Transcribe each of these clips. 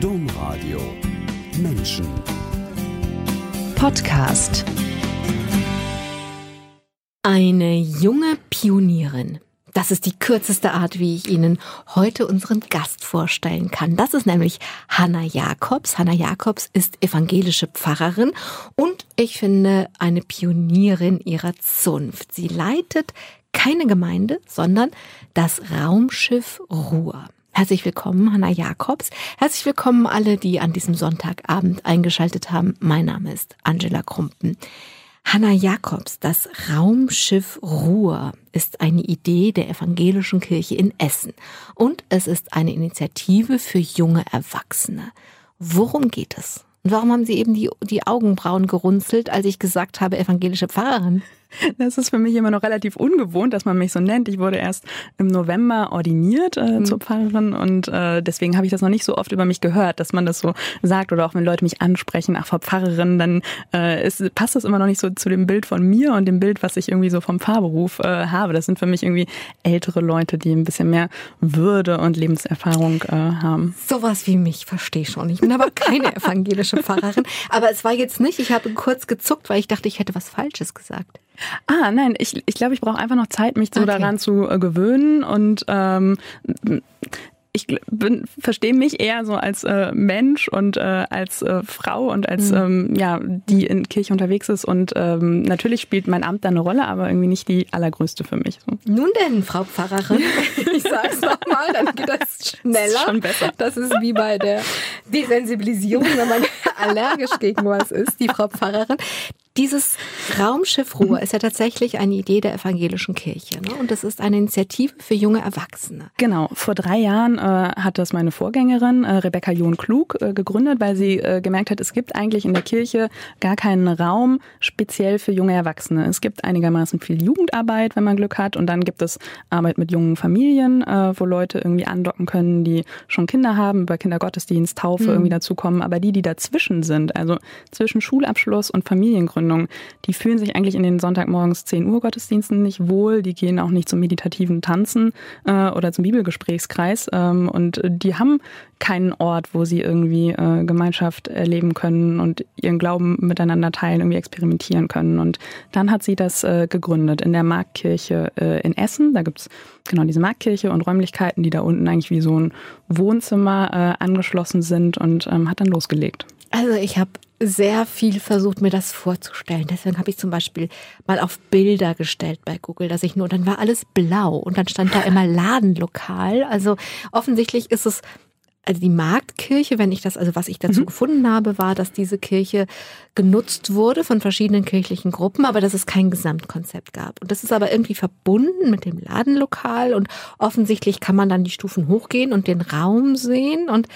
Domradio Menschen Podcast Eine junge Pionierin. Das ist die kürzeste Art, wie ich Ihnen heute unseren Gast vorstellen kann. Das ist nämlich Hanna Jakobs. Hanna Jakobs ist evangelische Pfarrerin und ich finde eine Pionierin ihrer Zunft. Sie leitet keine Gemeinde, sondern das Raumschiff Ruhr. Herzlich willkommen, Hanna Jakobs. Herzlich willkommen alle, die an diesem Sonntagabend eingeschaltet haben. Mein Name ist Angela Krumpen. Hanna Jakobs, das Raumschiff Ruhr ist eine Idee der evangelischen Kirche in Essen und es ist eine Initiative für junge Erwachsene. Worum geht es? Und warum haben Sie eben die, die Augenbrauen gerunzelt, als ich gesagt habe, evangelische Pfarrerin? Das ist für mich immer noch relativ ungewohnt, dass man mich so nennt. Ich wurde erst im November ordiniert äh, mhm. zur Pfarrerin und äh, deswegen habe ich das noch nicht so oft über mich gehört, dass man das so sagt oder auch wenn Leute mich ansprechen, ach, Frau Pfarrerin, dann äh, ist, passt das immer noch nicht so zu dem Bild von mir und dem Bild, was ich irgendwie so vom Pfarrberuf äh, habe. Das sind für mich irgendwie ältere Leute, die ein bisschen mehr Würde und Lebenserfahrung äh, haben. Sowas wie mich, verstehe schon. Ich bin aber keine evangelische Pfarrerin. Aber es war jetzt nicht, ich habe kurz gezuckt, weil ich dachte, ich hätte was Falsches gesagt. Ah, nein, ich, ich glaube, ich brauche einfach noch Zeit, mich so okay. daran zu äh, gewöhnen und ähm, ich verstehe mich eher so als äh, Mensch und äh, als äh, Frau und als mhm. ähm, ja die in Kirche unterwegs ist und ähm, natürlich spielt mein Amt da eine Rolle, aber irgendwie nicht die allergrößte für mich. So. Nun denn, Frau Pfarrerin, ich sag's nochmal, dann geht das schneller. Das ist schon besser. Das ist wie bei der Desensibilisierung, wenn man allergisch gegen was ist, die Frau Pfarrerin. Dieses Raumschiff Ruhe ist ja tatsächlich eine Idee der evangelischen Kirche. Ne? Und das ist eine Initiative für junge Erwachsene. Genau. Vor drei Jahren äh, hat das meine Vorgängerin äh, Rebecca John-Klug äh, gegründet, weil sie äh, gemerkt hat, es gibt eigentlich in der Kirche gar keinen Raum speziell für junge Erwachsene. Es gibt einigermaßen viel Jugendarbeit, wenn man Glück hat. Und dann gibt es Arbeit mit jungen Familien, äh, wo Leute irgendwie andocken können, die schon Kinder haben, über Kindergottesdienst, Taufe mhm. irgendwie dazukommen. Aber die, die dazwischen sind, also zwischen Schulabschluss und Familiengründung, Gründung, die fühlen sich eigentlich in den Sonntagmorgens 10 Uhr Gottesdiensten nicht wohl, die gehen auch nicht zum meditativen Tanzen äh, oder zum Bibelgesprächskreis ähm, und die haben keinen Ort, wo sie irgendwie äh, Gemeinschaft erleben können und ihren Glauben miteinander teilen, irgendwie experimentieren können. Und dann hat sie das äh, gegründet in der Marktkirche äh, in Essen. Da gibt's genau diese Marktkirche und Räumlichkeiten, die da unten eigentlich wie so ein Wohnzimmer äh, angeschlossen sind und ähm, hat dann losgelegt. Also ich habe sehr viel versucht, mir das vorzustellen. Deswegen habe ich zum Beispiel mal auf Bilder gestellt bei Google, dass ich nur, dann war alles blau und dann stand da immer Ladenlokal. Also offensichtlich ist es also die Marktkirche, wenn ich das, also was ich dazu mhm. gefunden habe, war, dass diese Kirche genutzt wurde von verschiedenen kirchlichen Gruppen, aber dass es kein Gesamtkonzept gab. Und das ist aber irgendwie verbunden mit dem Ladenlokal und offensichtlich kann man dann die Stufen hochgehen und den Raum sehen und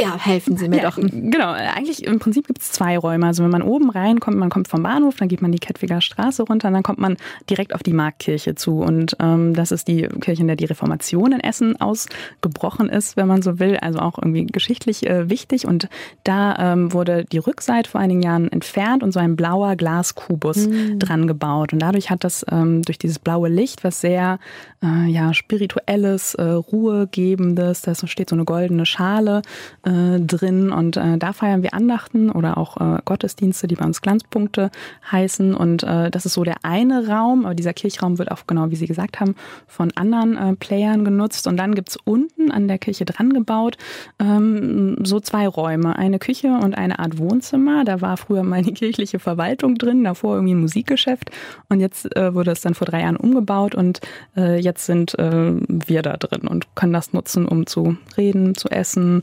ja, helfen Sie mir ja, doch. Genau, eigentlich im Prinzip gibt es zwei Räume. Also wenn man oben reinkommt, man kommt vom Bahnhof, dann geht man die Kettwiger Straße runter und dann kommt man direkt auf die Marktkirche zu. Und ähm, das ist die Kirche, in der die Reformation in Essen ausgebrochen ist, wenn man so will. Also auch irgendwie geschichtlich äh, wichtig. Und da ähm, wurde die Rückseite vor einigen Jahren entfernt und so ein blauer Glaskubus mhm. dran gebaut. Und dadurch hat das ähm, durch dieses blaue Licht, was sehr äh, ja, spirituelles, äh, ruhegebendes, da steht so eine goldene Schale, äh, drin. Und äh, da feiern wir Andachten oder auch äh, Gottesdienste, die bei uns Glanzpunkte heißen. Und äh, das ist so der eine Raum, aber dieser Kirchraum wird auch genau, wie Sie gesagt haben, von anderen äh, Playern genutzt. Und dann gibt's unten an der Kirche dran gebaut ähm, so zwei Räume, eine Küche und eine Art Wohnzimmer, da war früher meine kirchliche Verwaltung drin, davor irgendwie ein Musikgeschäft. Und jetzt äh, wurde es dann vor drei Jahren umgebaut und jetzt sind wir da drin und können das nutzen, um zu reden, zu essen,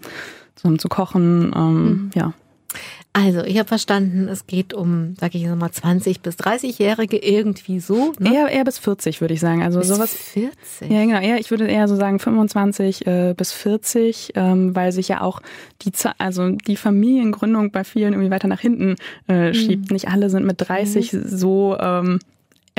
zusammen zu kochen. Ähm, mhm. Ja. Also, ich habe verstanden, es geht um, sag ich mal, 20 bis 30-Jährige irgendwie so. Ne? Eher, eher bis 40, würde ich sagen. Also bis sowas. 40? Ja, genau. Eher, ich würde eher so sagen 25 äh, bis 40, ähm, weil sich ja auch die, also die Familiengründung bei vielen irgendwie weiter nach hinten äh, schiebt. Mhm. Nicht alle sind mit 30 mhm. so ähm,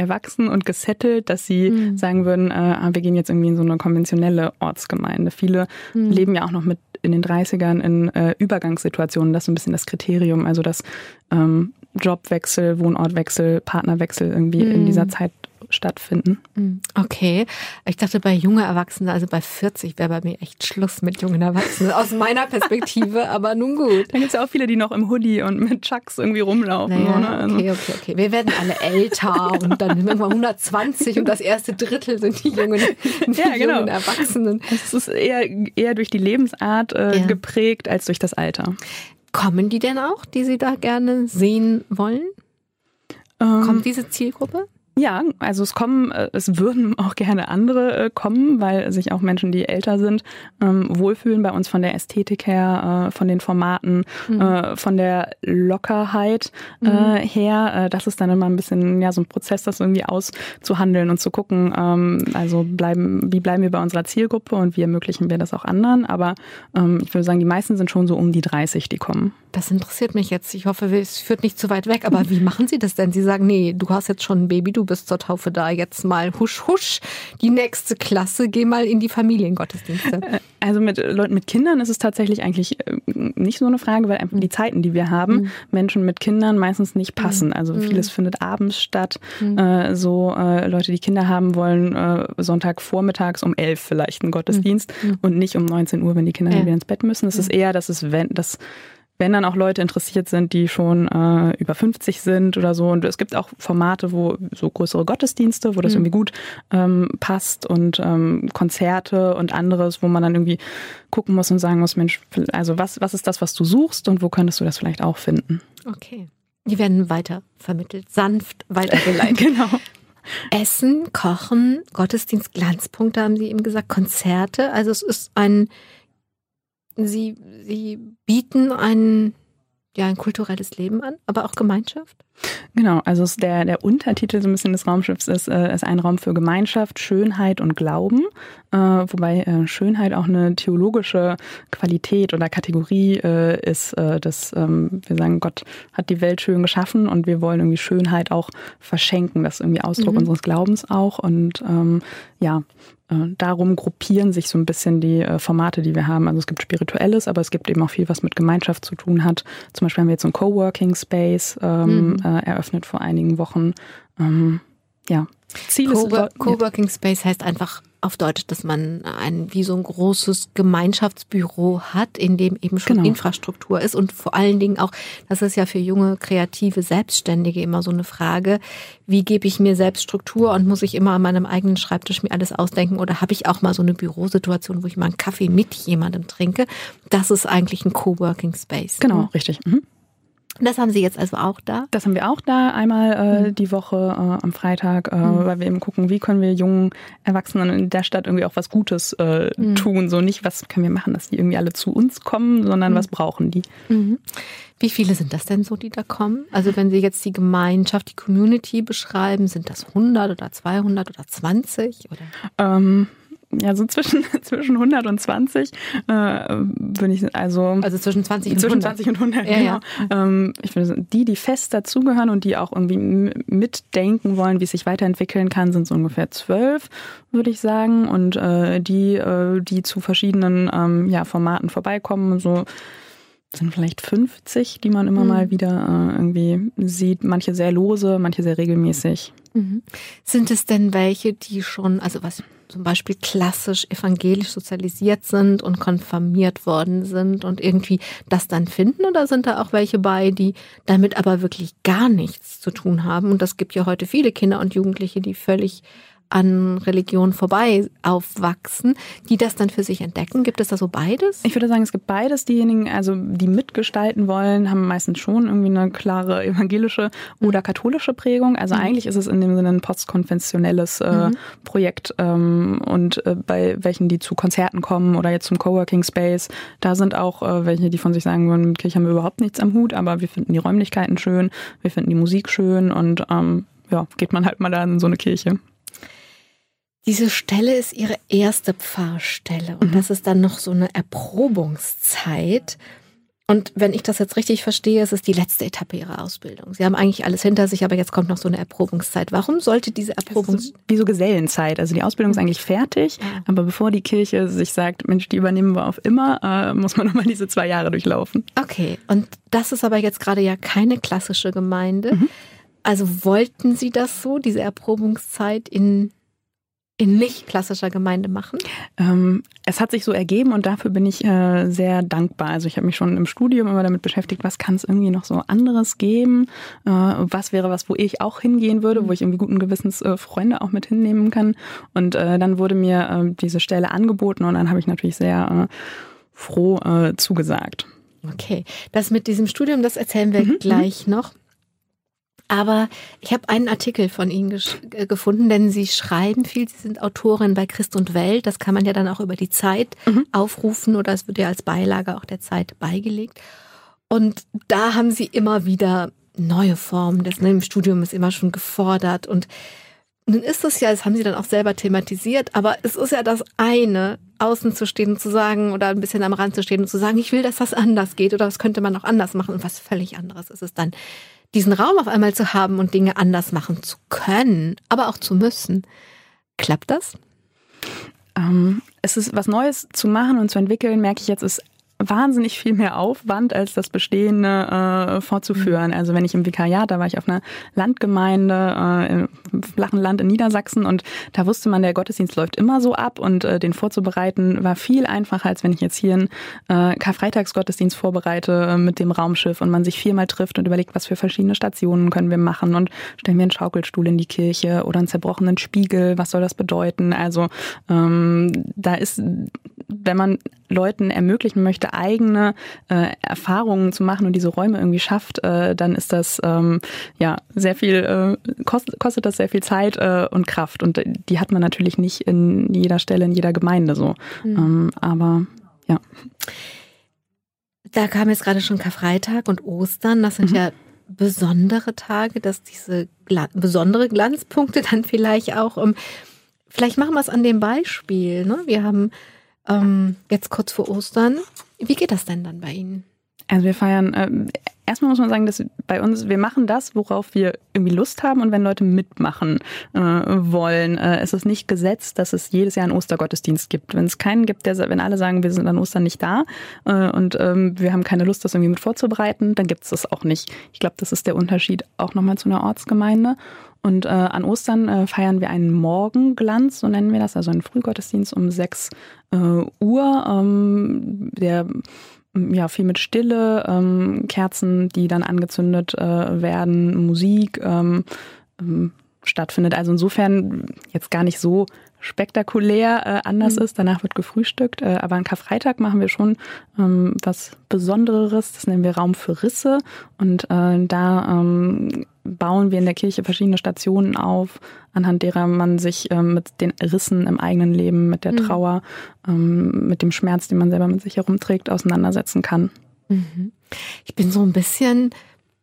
erwachsen und gesettelt, dass sie mhm. sagen würden, äh, ah, wir gehen jetzt irgendwie in so eine konventionelle Ortsgemeinde. Viele mhm. leben ja auch noch mit in den 30ern in äh, Übergangssituationen. Das ist so ein bisschen das Kriterium, also dass ähm, Jobwechsel, Wohnortwechsel, Partnerwechsel irgendwie mhm. in dieser Zeit stattfinden. Hm, okay. Ich dachte, bei junger Erwachsenen, also bei 40 wäre bei mir echt Schluss mit jungen Erwachsenen, aus meiner Perspektive, aber nun gut. Da gibt es ja auch viele, die noch im Hoodie und mit Chucks irgendwie rumlaufen. Naja, oder? Also- okay, okay, okay. Wir werden alle älter und dann irgendwann 120 und das erste Drittel sind die jungen, die Ja, genau. jungen Erwachsenen. Es ist eher, eher durch die Lebensart äh, Ja. geprägt als durch das Alter. Kommen die denn auch, die Sie da gerne sehen wollen? Ähm, Kommt diese Zielgruppe? Ja, also es kommen, äh, es würden auch gerne andere äh, kommen, weil sich auch Menschen, die älter sind, ähm, wohlfühlen bei uns von der Ästhetik her, äh, von den Formaten, äh, von der Lockerheit äh, her. Das ist dann immer ein bisschen ja so ein Prozess, das irgendwie auszuhandeln und zu gucken, ähm, also bleiben, wie bleiben wir bei unserer Zielgruppe und wie ermöglichen wir das auch anderen. Aber ähm, ich würde sagen, die meisten sind schon so um die 30, die kommen. Das interessiert mich jetzt. Ich hoffe, es führt nicht zu weit weg. Aber wie machen Sie das denn? Sie sagen, nee, du hast jetzt schon ein Baby, du bist zur Taufe da. Jetzt mal husch, husch, die nächste Klasse, geh mal in die Familiengottesdienste. Also mit Leuten mit Kindern ist es tatsächlich eigentlich äh, nicht so eine Frage, weil einfach die Zeiten, die wir haben, Menschen mit Kindern meistens nicht passen. Also vieles findet abends statt. Äh, so äh, Leute, die Kinder haben wollen, äh, Sonntag vormittags um elf vielleicht einen Gottesdienst und nicht um 19 Uhr, wenn die Kinder Ja. wieder ins Bett müssen. Es ist eher, dass es wenn das wenn dann auch Leute interessiert sind, die schon äh, über 50 sind oder so. Und es gibt auch Formate, wo so größere Gottesdienste, wo das irgendwie gut ähm, passt und ähm, Konzerte und anderes, wo man dann irgendwie gucken muss und sagen muss, Mensch, also was, was ist das, was du suchst und wo könntest du das vielleicht auch finden? Okay. Die werden weiter vermittelt, sanft weitergeleitet. Genau. Essen, Kochen, Gottesdienst, Glanzpunkte haben Sie eben gesagt, Konzerte. Also es ist ein, Sie, Sie bieten ein, ja, ein kulturelles Leben an, aber auch Gemeinschaft. Genau, also der, der Untertitel so ein bisschen des Raumschiffs ist, äh, ist ein Raum für Gemeinschaft, Schönheit und Glauben, äh, wobei äh, Schönheit auch eine theologische Qualität oder Kategorie äh, ist, äh, dass ähm, wir sagen, Gott hat die Welt schön geschaffen und wir wollen irgendwie Schönheit auch verschenken. Das ist irgendwie Ausdruck Mhm. unseres Glaubens auch und ähm, ja, äh, darum gruppieren sich so ein bisschen die Formate, die wir haben. Also es gibt Spirituelles, aber es gibt eben auch viel, was mit Gemeinschaft zu tun hat. Zum Beispiel haben wir jetzt so einen Coworking Space ähm, Mhm. Äh, eröffnet vor einigen Wochen. Ähm, ja, Ziel ist Cowork- ja. Coworking Space heißt einfach auf Deutsch, dass man ein wie so ein großes Gemeinschaftsbüro hat, in dem eben schon Genau. Infrastruktur ist und vor allen Dingen auch, das ist ja für junge kreative Selbstständige immer so eine Frage, wie gebe ich mir selbst Struktur und muss ich immer an meinem eigenen Schreibtisch mir alles ausdenken oder habe ich auch mal so eine Bürosituation, wo ich mal einen Kaffee mit jemandem trinke? Das ist eigentlich ein Coworking Space. Genau, richtig. Mhm. Das haben Sie jetzt also auch da. Das haben wir auch da einmal äh, Mhm. die Woche äh, am Freitag, äh, weil wir eben gucken, wie können wir jungen Erwachsenen in der Stadt irgendwie auch was Gutes Mhm. tun. So nicht, was können wir machen, dass die irgendwie alle zu uns kommen, sondern Mhm. was brauchen die. Wie viele sind das denn so, die da kommen? Also wenn Sie jetzt die Gemeinschaft, die Community beschreiben, sind das 100 oder 200 oder 20? Oder? Ähm, ja, so zwischen, zwischen 100 und 20 äh, bin ich, also, Also zwischen 20 und zwischen 100. 20 und 100, Ja, genau. ja. Ähm, ich sagen, die, die fest dazugehören und die auch irgendwie mitdenken wollen, wie es sich weiterentwickeln kann, sind so ungefähr zwölf, würde ich sagen. Und äh, die, äh, die zu verschiedenen ähm, ja, Formaten vorbeikommen, so sind vielleicht 50, die man immer Mhm. mal wieder äh, irgendwie sieht. Manche sehr lose, manche sehr regelmäßig. Mhm. Sind es denn welche, die schon, also was zum Beispiel klassisch evangelisch sozialisiert sind und konfirmiert worden sind und irgendwie das dann finden? Oder sind da auch welche bei, die damit aber wirklich gar nichts zu tun haben? Und das gibt ja heute viele Kinder und Jugendliche, die völlig an Religion vorbei aufwachsen, die das dann für sich entdecken. Gibt es da so beides? Ich würde sagen, es gibt beides. Diejenigen, also die mitgestalten wollen, haben meistens schon irgendwie eine klare evangelische oder katholische Prägung. Also eigentlich ist es in dem Sinne ein postkonfessionelles äh, Projekt. Ähm, und äh, bei welchen, die zu Konzerten kommen oder jetzt zum Coworking Space, da sind auch äh, welche, die von sich sagen würden, mit Kirche haben wir überhaupt nichts am Hut, aber wir finden die Räumlichkeiten schön, wir finden die Musik schön und ähm, ja, geht man halt mal da in so eine Kirche. Diese Stelle ist ihre erste Pfarrstelle und das ist dann noch so eine Erprobungszeit. Und wenn ich das jetzt richtig verstehe, ist es die letzte Etappe ihrer Ausbildung. Sie haben eigentlich alles hinter sich, aber jetzt kommt noch so eine Erprobungszeit. Warum sollte diese Erprobungszeit? Wie so Gesellenzeit. Also die Ausbildung ist eigentlich fertig, aber bevor die Kirche sich sagt, Mensch, die übernehmen wir auf immer, äh, muss man nochmal diese zwei Jahre durchlaufen. Okay, und das ist aber jetzt gerade ja keine klassische Gemeinde. also wollten Sie das so, diese Erprobungszeit in in nicht klassischer Gemeinde machen? Ähm, es hat sich so ergeben und dafür bin ich äh, sehr dankbar. Also ich habe mich schon im Studium immer damit beschäftigt, was kann es irgendwie noch so anderes geben? Äh, was wäre was, wo ich auch hingehen würde, wo ich irgendwie guten Gewissens äh, Freunde auch mit hinnehmen kann? Und äh, dann wurde mir äh, diese Stelle angeboten und dann habe ich natürlich sehr äh, froh zugesagt. Okay, das mit diesem Studium, das erzählen wir mhm. gleich noch. Aber ich habe einen Artikel von Ihnen äh, gefunden, denn Sie schreiben viel. Sie sind Autorin bei Christ und Welt. Das kann man ja dann auch über die Zeit mhm. aufrufen oder es wird ja als Beilage auch der Zeit beigelegt. Und da haben Sie immer wieder neue Formen. Das ne, im Studium ist immer schon gefordert. Und nun ist es ja, das haben Sie dann auch selber thematisiert, aber es ist ja das eine, außen zu stehen und zu sagen oder ein bisschen am Rand zu stehen und zu sagen, ich will, dass das anders geht oder das könnte man auch anders machen und was völlig anderes ist es dann diesen Raum auf einmal zu haben und Dinge anders machen zu können, aber auch zu müssen. Klappt das? Ähm, es ist was Neues zu machen und zu entwickeln, merke ich jetzt, ist wahnsinnig viel mehr Aufwand, als das Bestehende äh, fortzuführen. Mhm. Also wenn ich im Vikariat, da war ich auf einer Landgemeinde äh, im flachen Land in Niedersachsen und da wusste man, der Gottesdienst läuft immer so ab und äh, den vorzubereiten war viel einfacher, als wenn ich jetzt hier einen äh, Karfreitagsgottesdienst vorbereite äh, mit dem Raumschiff und man sich viermal trifft und überlegt, was für verschiedene Stationen können wir machen und stellen wir einen Schaukelstuhl in die Kirche oder einen zerbrochenen Spiegel, was soll das bedeuten? Also ähm, da ist, wenn man Leuten ermöglichen möchte, eigene äh, Erfahrungen zu machen und diese Räume irgendwie schafft, äh, dann ist das ähm, ja sehr viel, äh, kostet, kostet das sehr viel Zeit äh, und Kraft. Und die hat man natürlich nicht in jeder Stelle, in jeder Gemeinde so. Mhm. Ähm, aber ja. Da kam jetzt gerade schon Karfreitag und Ostern. Das sind mhm. ja besondere Tage, dass diese Gla besondere Glanzpunkte dann vielleicht auch. Um, vielleicht machen wir es an dem Beispiel. Ne? Wir haben ähm, jetzt kurz vor Ostern. Wie geht das denn dann bei Ihnen? Also wir feiern, äh, erstmal muss man sagen, dass bei uns, wir machen das, worauf wir irgendwie Lust haben und wenn Leute mitmachen äh, wollen, äh, ist es nicht gesetzt, dass es jedes Jahr einen Ostergottesdienst gibt. Wenn es keinen gibt, der, wenn alle sagen, wir sind an Ostern nicht da äh, und ähm, wir haben keine Lust, das irgendwie mit vorzubereiten, dann gibt es das auch nicht. Ich glaube, das ist der Unterschied auch nochmal zu einer Ortsgemeinde. Und äh, an Ostern äh, feiern wir einen Morgenglanz, so nennen wir das, also einen Frühgottesdienst um 6 äh, Uhr, ähm, der ja viel mit Stille, ähm, Kerzen, die dann angezündet äh, werden, Musik ähm, ähm, stattfindet. Also insofern jetzt gar nicht so spektakulär äh, anders mhm. ist. Danach wird gefrühstückt. Äh, aber an Karfreitag machen wir schon ähm, was Besonderes. Das nennen wir Raum für Risse. Und äh, da ähm, bauen wir in der Kirche verschiedene Stationen auf, anhand derer man sich ähm, mit den Rissen im eigenen Leben, mit der mhm. Trauer, ähm, mit dem Schmerz, den man selber mit sich herumträgt, auseinandersetzen kann. Mhm. Ich bin so ein bisschen,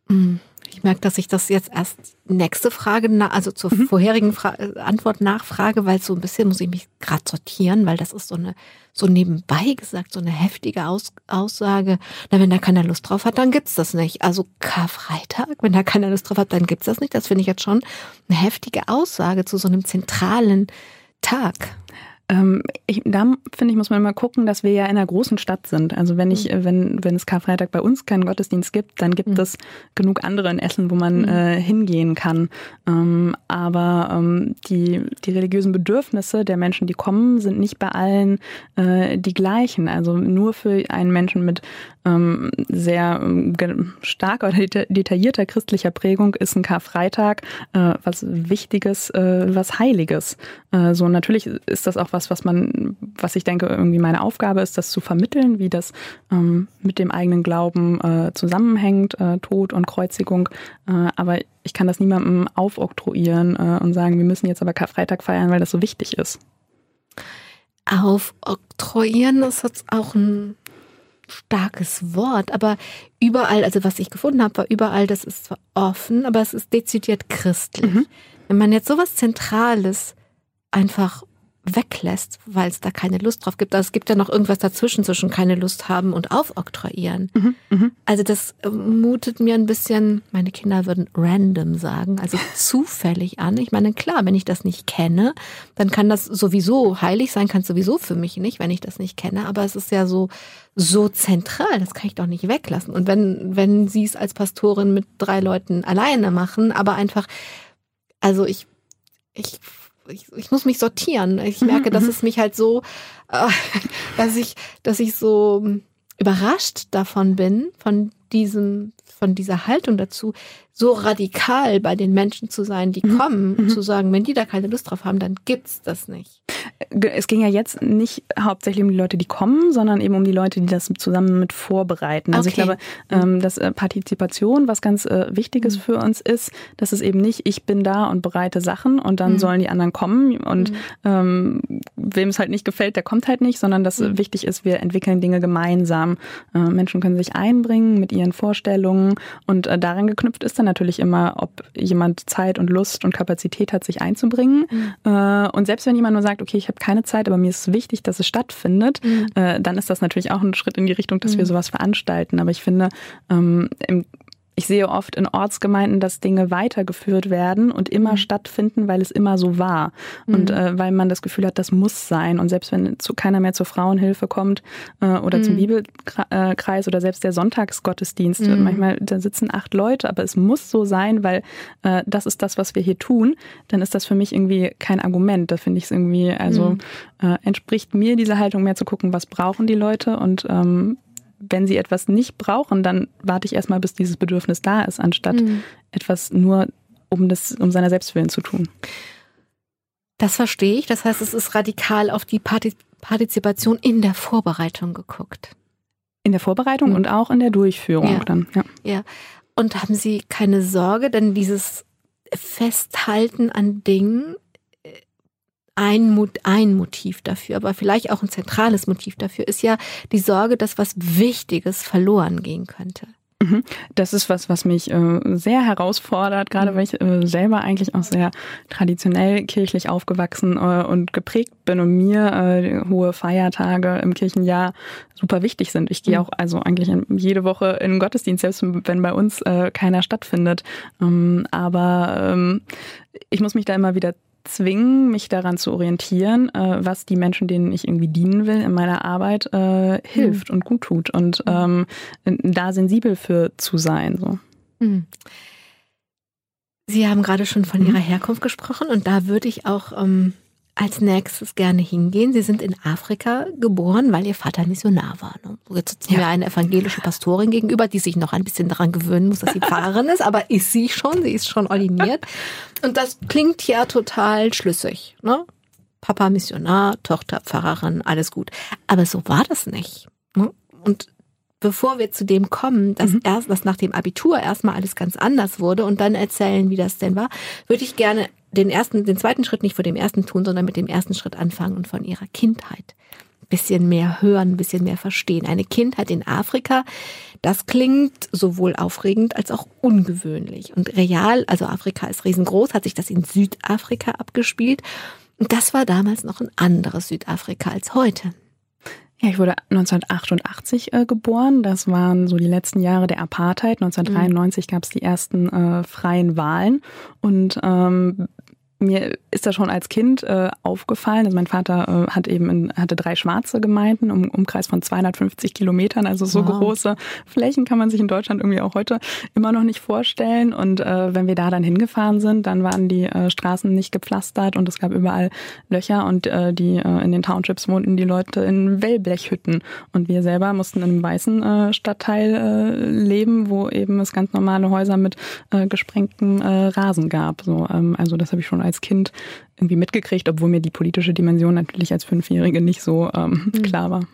hm, ich merke, dass ich das jetzt erst nächste Frage, also zur mhm. vorherigen Fra Antwort nachfrage, weil so ein bisschen muss ich mich gerade sortieren, weil das ist so eine, so nebenbei gesagt, so eine heftige Aus Aussage. Na, wenn da keiner Lust drauf hat, dann gibt's das nicht. Also Karfreitag, wenn da keiner Lust drauf hat, dann gibt's das nicht. Das finde ich jetzt schon eine heftige Aussage zu so einem zentralen Tag. Ähm, ich, da finde ich, muss man immer gucken, dass wir ja in einer großen Stadt sind. Also wenn ich, mhm. wenn, wenn es Karfreitag bei uns keinen Gottesdienst gibt, dann gibt mhm. es genug andere in Essen, wo man mhm. äh, hingehen kann. Ähm, aber ähm, die, die religiösen Bedürfnisse der Menschen, die kommen, sind nicht bei allen äh, die gleichen. Also nur für einen Menschen mit ähm, sehr ähm, starker oder detaillierter christlicher Prägung ist ein Karfreitag äh, was Wichtiges, äh, was Heiliges. Äh, so natürlich ist das auch was, was man, was ich denke, irgendwie meine Aufgabe ist, das zu vermitteln, wie das ähm, mit dem eigenen Glauben äh, zusammenhängt, äh, Tod und Kreuzigung. Äh, aber ich kann das niemandem aufoktroyieren und sagen, wir müssen jetzt aber Karfreitag feiern, weil das so wichtig ist. Aufoktroyieren ist jetzt auch ein starkes Wort, aber überall, also was ich gefunden habe, war überall, das ist zwar offen, aber es ist dezidiert christlich. Mhm. Wenn man jetzt sowas Zentrales einfach weglässt, weil es da keine Lust drauf gibt. Also es gibt ja noch irgendwas dazwischen, zwischen keine Lust haben und aufoktroyieren. Mhm, mh. Also das äh, mutet mir ein bisschen, meine Kinder würden random sagen, also zufällig an. Ich meine, klar, wenn ich das nicht kenne, dann kann das sowieso heilig sein, kann es sowieso für mich nicht, wenn ich das nicht kenne. Aber es ist ja so, so zentral, das kann ich doch nicht weglassen. Und wenn, wenn sie es als Pastorin mit drei Leuten alleine machen, aber einfach, also ich, ich ich, ich muss mich sortieren. Ich merke, dass mhm. es mich halt so, äh, dass ich, dass ich so überrascht davon bin, von diesem, von dieser Haltung dazu, so radikal bei den Menschen zu sein, die mhm. kommen, mhm. zu sagen, wenn die da keine Lust drauf haben, dann gibt's das nicht. Es ging ja jetzt nicht hauptsächlich um die Leute, die kommen, sondern eben um die Leute, die das zusammen mit vorbereiten. Also okay. ich glaube, ähm, dass äh, Partizipation was ganz äh, Wichtiges mhm. für uns ist, dass es eben nicht, ich bin da und bereite Sachen und dann mhm. sollen die anderen kommen und mhm. ähm, wem es halt nicht gefällt, der kommt halt nicht, sondern dass mhm. wichtig ist, wir entwickeln Dinge gemeinsam. Äh, Menschen können sich einbringen mit ihren Vorstellungen und äh, daran geknüpft ist dann natürlich immer, ob jemand Zeit und Lust und Kapazität hat, sich einzubringen. Mhm. Äh, und selbst wenn jemand nur sagt, okay, ich habe keine Zeit, aber mir ist wichtig, dass es stattfindet, mhm. Äh, dann ist das natürlich auch ein Schritt in die Richtung, dass wir mhm. sowas veranstalten. Aber ich finde, ähm, im ich sehe oft in Ortsgemeinden, dass Dinge weitergeführt werden und immer mhm. stattfinden, weil es immer so war. Mhm. Und äh, weil man das Gefühl hat, das muss sein. Und selbst wenn zu, keiner mehr zur Frauenhilfe kommt äh, oder mhm. zum Bibelkreis oder selbst der Sonntagsgottesdienst, mhm. manchmal da sitzen acht Leute, aber es muss so sein, weil äh, das ist das, was wir hier tun, dann ist das für mich irgendwie kein Argument. Da finde ich es irgendwie, also mhm. äh, entspricht mir diese Haltung mehr zu gucken, was brauchen die Leute und ähm, wenn sie etwas nicht brauchen, dann warte ich erstmal, bis dieses Bedürfnis da ist, anstatt mhm. etwas nur um das, um seiner Selbstwillen zu tun. Das verstehe ich. Das heißt, es ist radikal auf die Partizipation in der Vorbereitung geguckt. In der Vorbereitung mhm. und auch in der Durchführung ja. dann. Ja. ja. Und haben Sie keine Sorge, denn dieses Festhalten an Dingen ein, ein Motiv dafür, aber vielleicht auch ein zentrales Motiv dafür ist ja die Sorge, dass was Wichtiges verloren gehen könnte. Mhm. Das ist was, was mich äh, sehr herausfordert, gerade mhm. weil ich äh, selber eigentlich auch sehr traditionell kirchlich aufgewachsen äh, und geprägt bin und mir hohe Feiertage im Kirchenjahr super wichtig sind. Ich gehe mhm. auch also eigentlich jede Woche in den Gottesdienst, selbst wenn bei uns keiner stattfindet. Ähm, aber ähm, ich muss mich da immer wieder zwingen, mich daran zu orientieren, äh, was die Menschen, denen ich irgendwie dienen will in meiner Arbeit, äh, hilft mhm. und gut tut und mhm. ähm, da sensibel für zu sein. So. Mhm. Sie haben gerade schon von Ihrer Herkunft gesprochen und da würde ich auch ähm, als nächstes gerne hingehen. Sie sind in Afrika geboren, weil Ihr Vater Missionar war. Ne? Jetzt sitzen ja. wir eine evangelische Pastorin gegenüber, die sich noch ein bisschen daran gewöhnen muss, dass sie Pfarrerin ist, aber ist sie schon, sie ist schon ordiniert. Und das klingt ja total schlüssig. Ne? Papa Missionar, Tochter Pfarrerin, alles gut. Aber so war das nicht. Ne? Und bevor wir zu dem kommen, dass mhm. erst, dass nach dem Abitur erstmal alles ganz anders wurde und dann erzählen, wie das denn war, würde ich gerne den ersten, den zweiten Schritt nicht vor dem ersten tun, sondern mit dem ersten Schritt anfangen und von ihrer Kindheit bisschen mehr hören, bisschen mehr verstehen. Eine Kindheit in Afrika, das klingt sowohl aufregend als auch ungewöhnlich. Und real, also Afrika ist riesengroß, hat sich das in Südafrika abgespielt. Und das war damals noch ein anderes Südafrika als heute. Ja, ich wurde 1988 äh, geboren. Das waren so die letzten Jahre der Apartheid. 1993 mhm. gab es die ersten äh, freien Wahlen. Und ähm, mir ist das schon als Kind äh, aufgefallen. Also mein Vater äh, hat eben in, hatte drei schwarze Gemeinden im Umkreis von 250 Kilometern. Also so wow. große Flächen kann man sich in Deutschland irgendwie auch heute immer noch nicht vorstellen. Und äh, wenn wir da dann hingefahren sind, dann waren die äh, Straßen nicht gepflastert und es gab überall Löcher und äh, die äh, in den Townships wohnten die Leute in Wellblechhütten. Und wir selber mussten in einem weißen äh, Stadtteil äh, leben, wo eben es ganz normale Häuser mit äh, gesprengtem äh, Rasen gab. So, ähm, also das habe ich schon als Kind irgendwie mitgekriegt, obwohl mir die politische Dimension natürlich als Fünfjährige nicht so ähm, mhm. klar war.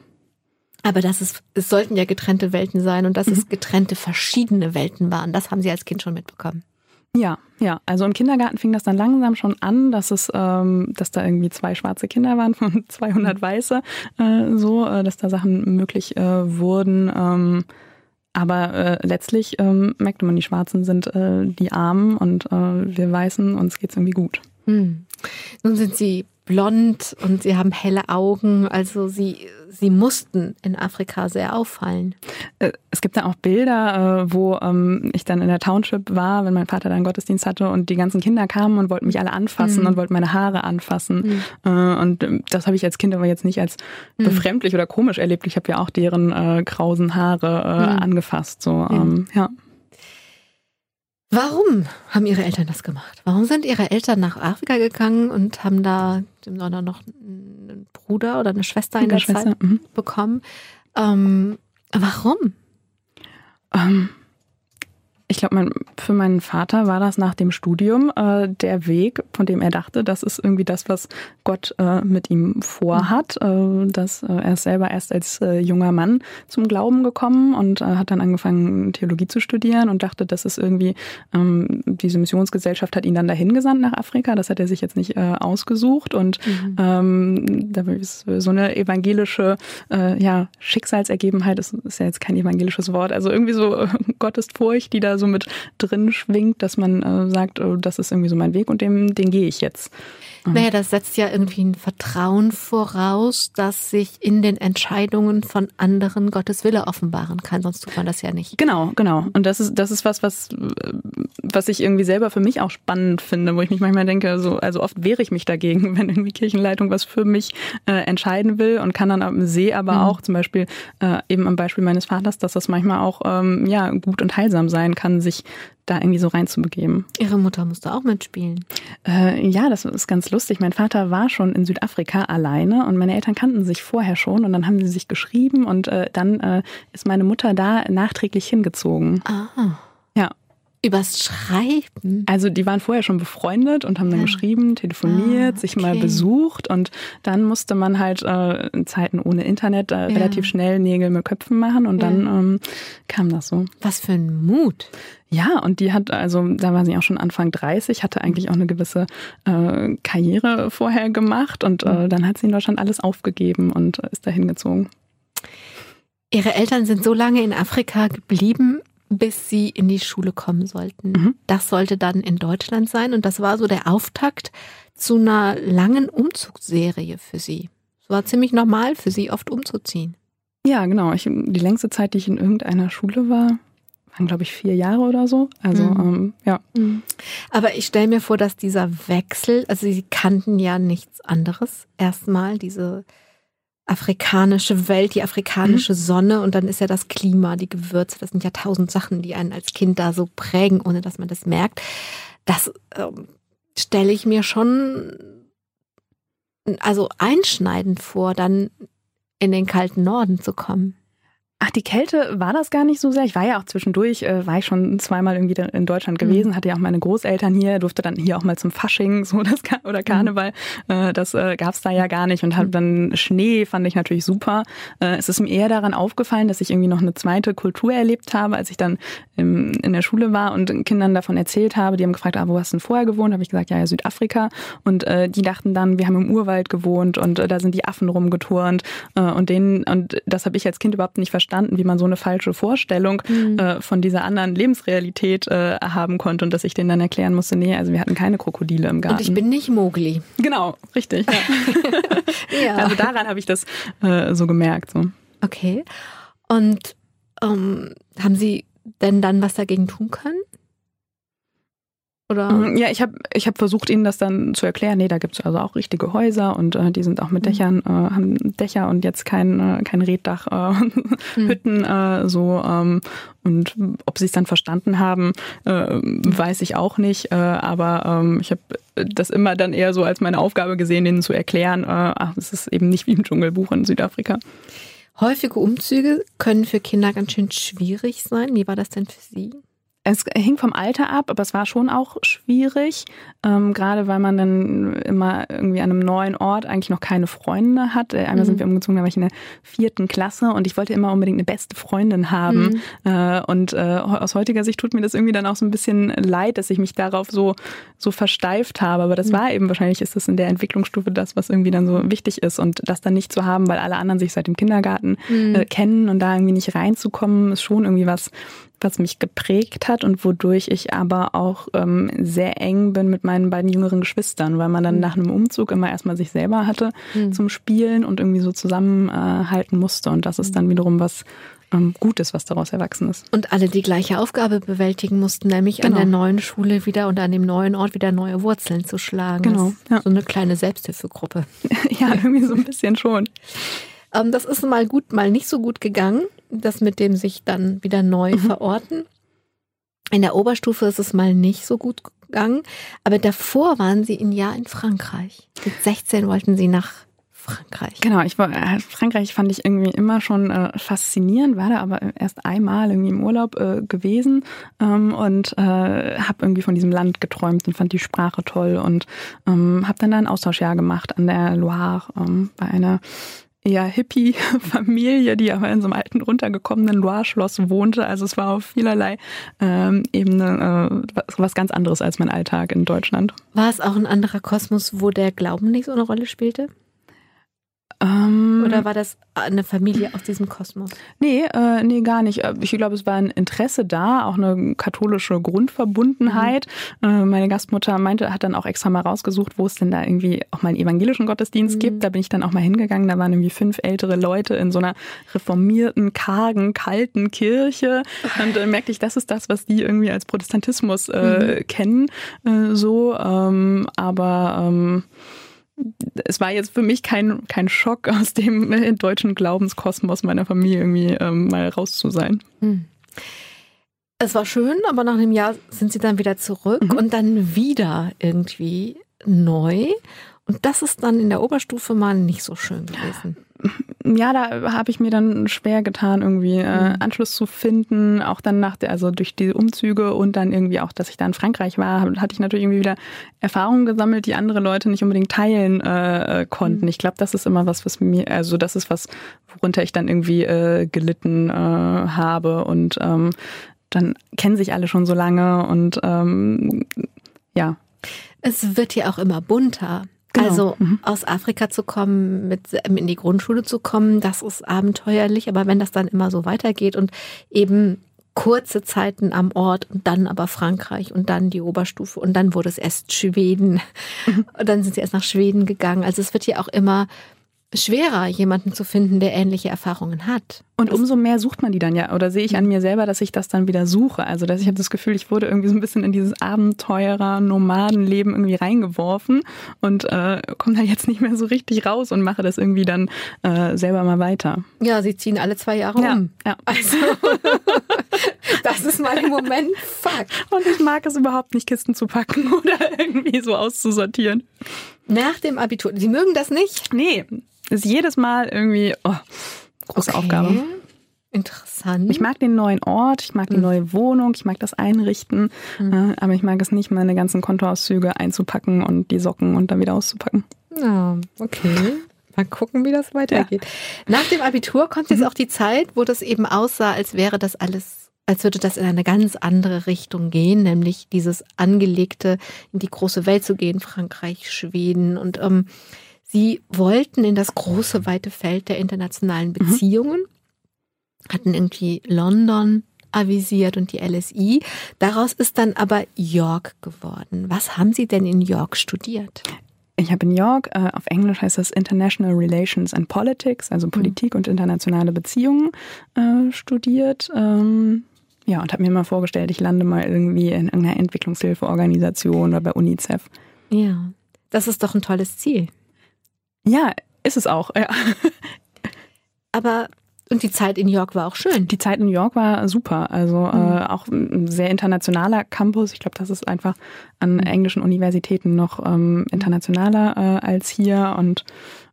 Aber dass es, es sollten ja getrennte Welten sein und dass mhm. es getrennte verschiedene Welten waren, das haben Sie als Kind schon mitbekommen. Ja, ja. Also im Kindergarten fing das dann langsam schon an, dass es, ähm, dass da irgendwie zwei schwarze Kinder waren von 200 mhm. Weiße, äh, so, äh, dass da Sachen möglich äh, wurden. Ähm, aber äh, letztlich ähm, merkte man, die Schwarzen sind äh, die Armen und äh, wir Weißen, uns geht's irgendwie gut. Hm. Nun sind Sie blond und sie haben helle Augen. Also sie, sie mussten in Afrika sehr auffallen. Äh, es gibt da auch Bilder, äh, wo ähm, ich dann in der Township war, wenn mein Vater dann Gottesdienst hatte und die ganzen Kinder kamen und wollten mich alle anfassen mhm. und wollten meine Haare anfassen. Mhm. Und ähm, das habe ich als Kind aber jetzt nicht als mhm. befremdlich oder komisch erlebt. Ich habe ja auch deren äh, grausen Haare äh, mhm. angefasst. So, ähm, ja. Warum haben Ihre Eltern das gemacht? Warum sind Ihre Eltern nach Afrika gegangen und haben da dem noch einen Bruder oder eine Schwester in der Schwester, Zeit mhm. bekommen? Ähm, warum? Ähm, ich glaube, mein, für meinen Vater war das nach dem Studium äh, der Weg, von dem er dachte, das ist irgendwie das, was Gott äh, mit ihm vorhat. Äh, dass, äh, er ist selber erst als äh, junger Mann zum Glauben gekommen und äh, hat dann angefangen, Theologie zu studieren und dachte, das ist irgendwie, ähm, diese Missionsgesellschaft hat ihn dann dahin gesandt nach Afrika. Das hat er sich jetzt nicht ausgesucht. Und mhm. ähm, da ist so eine evangelische ja, Schicksalsergebenheit, ist, ist ja jetzt kein evangelisches Wort, also irgendwie so Gottesfurcht, die da so mit drin schwingt, dass man äh, sagt, oh, das ist irgendwie so mein Weg und dem, den gehe ich jetzt. Naja, das setzt ja irgendwie ein Vertrauen voraus, dass sich in den Entscheidungen von anderen Gottes Wille offenbaren kann, sonst tut man das ja nicht. Genau, genau. Und das ist, das ist was, was, was ich irgendwie selber für mich auch spannend finde, wo ich mich manchmal denke, so, also oft wehre ich mich dagegen, wenn irgendwie Kirchenleitung was für mich äh, entscheiden will und kann dann sehe aber mhm. auch zum Beispiel äh, eben am Beispiel meines Vaters, dass das manchmal auch ähm, ja gut und heilsam sein kann, sich da irgendwie so reinzubegeben. Ihre Mutter musste auch mitspielen. Äh, ja, das ist ganz lustig. Mein Vater war schon in Südafrika alleine und meine Eltern kannten sich vorher schon und dann haben sie sich geschrieben und äh, dann äh, ist meine Mutter da nachträglich hingezogen. Ah. Ja. Übers Schreiben? Also die waren vorher schon befreundet und haben dann ja. geschrieben, telefoniert, ah, okay. sich mal besucht und dann musste man halt äh, in Zeiten ohne Internet äh, ja. relativ schnell Nägel mit Köpfen machen und ja. dann ähm, kam das so. Was für ein Mut. Ja, und die hat, also da war sie auch schon Anfang 30, hatte eigentlich auch eine gewisse äh, Karriere vorher gemacht und äh, mhm. dann hat sie in Deutschland alles aufgegeben und ist dahin gezogen. Ihre Eltern sind so lange in Afrika geblieben, bis sie in die Schule kommen sollten. Mhm. Das sollte dann in Deutschland sein und das war so der Auftakt zu einer langen Umzugsserie für sie. Es war ziemlich normal für sie, oft umzuziehen. Ja, genau. Ich, die längste Zeit, die ich in irgendeiner Schule war, waren, glaube ich, vier Jahre oder so. Also, mhm. ähm, ja. Mhm. Aber ich stelle mir vor, dass dieser Wechsel, also sie kannten ja nichts anderes erstmal, diese afrikanische Welt, die afrikanische mhm. Sonne und dann ist ja das Klima, die Gewürze, das sind ja tausend Sachen, die einen als Kind da so prägen, ohne dass man das merkt. Das ähm, stelle ich mir schon also einschneidend vor, dann in den kalten Norden zu kommen. Ach, die Kälte war das gar nicht so sehr. Ich war ja auch zwischendurch, äh, war ich schon zweimal irgendwie in Deutschland gewesen, mhm. hatte ja auch meine Großeltern hier, durfte dann hier auch mal zum Fasching so das oder mhm. Karneval. Mhm. das äh, gab es da ja gar nicht und hab mhm. dann Schnee fand ich natürlich super. Äh, es ist mir eher daran aufgefallen, dass ich irgendwie noch eine zweite Kultur erlebt habe, als ich dann im, in der Schule war und Kindern davon erzählt habe. Die haben gefragt, ah, wo hast du denn vorher gewohnt? Habe ich gesagt, ja, ja, Südafrika. Und äh, die dachten dann, wir haben im Urwald gewohnt und äh, da sind die Affen rumgeturnt äh, und denen und das habe ich als Kind überhaupt nicht verstanden verstanden, wie man so eine falsche Vorstellung mhm. äh, von dieser anderen Lebensrealität äh, haben konnte und dass ich denen dann erklären musste, nee, also wir hatten keine Krokodile im Garten. Und ich bin nicht Mogli. Genau, richtig. Ja. ja. Also daran habe ich das äh, so gemerkt. So. Okay. Und ähm, haben Sie denn dann was dagegen tun können? Oder? Mhm, ja, ich habe ich hab versucht, ihnen das dann zu erklären. Nee, da gibt es also auch richtige Häuser und äh, die sind auch mit mhm. Dächern, äh, haben Dächer und jetzt kein, äh, kein Reddach, äh, mhm. Hütten äh, so. Ähm, und ob sie es dann verstanden haben, äh, weiß ich auch nicht. Aber ähm, ich habe das immer dann eher so als meine Aufgabe gesehen, ihnen zu erklären, ach, es ist eben nicht wie im Dschungelbuch in Südafrika. Häufige Umzüge können für Kinder ganz schön schwierig sein. Wie war das denn für Sie? Es hing vom Alter ab, aber es war schon auch schwierig, ähm, gerade weil man dann immer irgendwie an einem neuen Ort eigentlich noch keine Freunde hat. Äh, einmal mhm. sind wir umgezogen, da war ich in der vierten Klasse und ich wollte immer unbedingt eine beste Freundin haben. Mhm. Äh, und äh, aus heutiger Sicht tut mir das irgendwie dann auch so ein bisschen leid, dass ich mich darauf so, so versteift habe. Aber das mhm. war eben wahrscheinlich, ist das in der Entwicklungsstufe das, was irgendwie dann so wichtig ist. Und das dann nicht zu haben, weil alle anderen sich seit dem Kindergarten mhm. äh, kennen und da irgendwie nicht reinzukommen, ist schon irgendwie was, was mich geprägt hat und wodurch ich aber auch ähm, sehr eng bin mit meinen beiden jüngeren Geschwistern, weil man dann mhm. nach einem Umzug immer erstmal sich selber hatte mhm. zum Spielen und irgendwie so zusammenhalten äh, musste. Und das ist mhm. dann wiederum was ähm, Gutes, was daraus erwachsen ist. Und alle die gleiche Aufgabe bewältigen mussten, nämlich genau. an der neuen Schule wieder und an dem neuen Ort wieder neue Wurzeln zu schlagen. Genau. Ja. So eine kleine Selbsthilfegruppe. ja, irgendwie so ein bisschen schon. Ähm, das ist mal gut, mal nicht so gut gegangen, das mit dem sich dann wieder neu mhm. verorten. In der Oberstufe ist es mal nicht so gut gegangen, aber davor waren sie ein Jahr in Frankreich. Mit 16 wollten sie nach Frankreich. Genau, ich war äh, Frankreich fand ich irgendwie immer schon äh, faszinierend, war da aber erst einmal irgendwie im Urlaub äh, gewesen ähm, und äh, habe irgendwie von diesem Land geträumt und fand die Sprache toll und ähm, habe dann da ein Austauschjahr gemacht an der Loire ähm, bei einer eher Hippie-Familie, die aber in so einem alten runtergekommenen Loire-Schloss wohnte. Also es war auf vielerlei ähm, Ebene äh, was ganz anderes als mein Alltag in Deutschland. War es auch ein anderer Kosmos, wo der Glauben nicht so eine Rolle spielte? Ähm, Oder war das eine Familie aus diesem Kosmos? Nee, äh, nee, gar nicht. Äh, ich glaube, es war ein Interesse da, auch eine katholische Grundverbundenheit. Mhm. Äh, meine Gastmutter meinte, hat dann auch extra mal rausgesucht, wo es denn da irgendwie auch mal einen evangelischen Gottesdienst mhm. gibt. Da bin ich dann auch mal hingegangen. Da waren irgendwie fünf ältere Leute in so einer reformierten, kargen, kalten Kirche. Und dann merkte ich, das ist das, was die irgendwie als Protestantismus äh, mhm. kennen. Äh, so, ähm, aber ähm, es war jetzt für mich kein, kein Schock, aus dem äh, deutschen Glaubenskosmos meiner Familie irgendwie ähm, mal raus zu sein. Hm. Es war schön, aber nach einem Jahr sind sie dann wieder zurück mhm. und dann wieder irgendwie neu. Und das ist dann in der Oberstufe mal nicht so schön gewesen ja, da habe ich mir dann schwer getan, irgendwie äh, mhm. Anschluss zu finden. Auch dann nach der, also durch die Umzüge und dann irgendwie auch, dass ich da in Frankreich war, hatte ich natürlich irgendwie wieder Erfahrungen gesammelt, die andere Leute nicht unbedingt teilen äh, konnten. Mhm. Ich glaube, das ist immer was, was mir, also das ist was, worunter ich dann irgendwie äh, gelitten äh, habe. Und ähm, dann kennen sich alle schon so lange und ähm, ja. Es wird ja auch immer bunter. Genau. Also mhm. aus Afrika zu kommen, mit in die Grundschule zu kommen, das ist abenteuerlich. Aber wenn das dann immer so weitergeht und eben kurze Zeiten am Ort und dann aber Frankreich und dann die Oberstufe und dann wurde es erst Schweden mhm. und dann sind sie erst nach Schweden gegangen. Also es wird ja auch immer schwerer, jemanden zu finden, der ähnliche Erfahrungen hat. Und umso mehr sucht man die dann ja, oder sehe ich an mir selber, dass ich das dann wieder suche. Also, dass ich habe das Gefühl, ich wurde irgendwie so ein bisschen in dieses Abenteurer, Nomadenleben irgendwie reingeworfen und äh, komme da jetzt nicht mehr so richtig raus und mache das irgendwie dann äh, selber mal weiter. Ja, sie ziehen alle zwei Jahre ja, um. Ja. Also, das ist mal im Moment Fakt. Und ich mag es überhaupt nicht, Kisten zu packen oder irgendwie so auszusortieren. Nach dem Abitur. Sie mögen das nicht? Nee, ist jedes Mal irgendwie oh, große okay. Aufgabe. Interessant. Ich mag den neuen Ort, ich mag die mhm. neue Wohnung, ich mag das Einrichten, mhm. aber ich mag es nicht, meine ganzen Kontoauszüge einzupacken und die Socken und dann wieder auszupacken. Ja, okay. Mal gucken, wie das weitergeht. Ja. Nach dem Abitur kommt jetzt mhm. auch die Zeit, wo das eben aussah, als wäre das alles, als würde das in eine ganz andere Richtung gehen, nämlich dieses angelegte, in die große Welt zu gehen, Frankreich, Schweden und ähm, Sie wollten in das große, weite Feld der internationalen mhm. Beziehungen, mhm. hatten irgendwie London avisiert und die LSI. Daraus ist dann aber York geworden. Was haben Sie denn in York studiert? Ich habe in York, äh, auf Englisch heißt das International Relations and Politics, also mhm. Politik mhm. und internationale Beziehungen äh, studiert. Ähm, ja, und habe mir mal vorgestellt, ich lande mal irgendwie in irgendeiner Entwicklungshilfeorganisation oder bei UNICEF. Ja, das ist doch ein tolles Ziel. Ja, ist es auch, ja. Aber und die Zeit in New York war auch schön. Die Zeit in New York war super. Also äh, mhm. äh, auch ein sehr internationaler Campus. Ich glaube, das ist einfach an mhm. englischen Universitäten noch ähm, internationaler äh, als hier. Und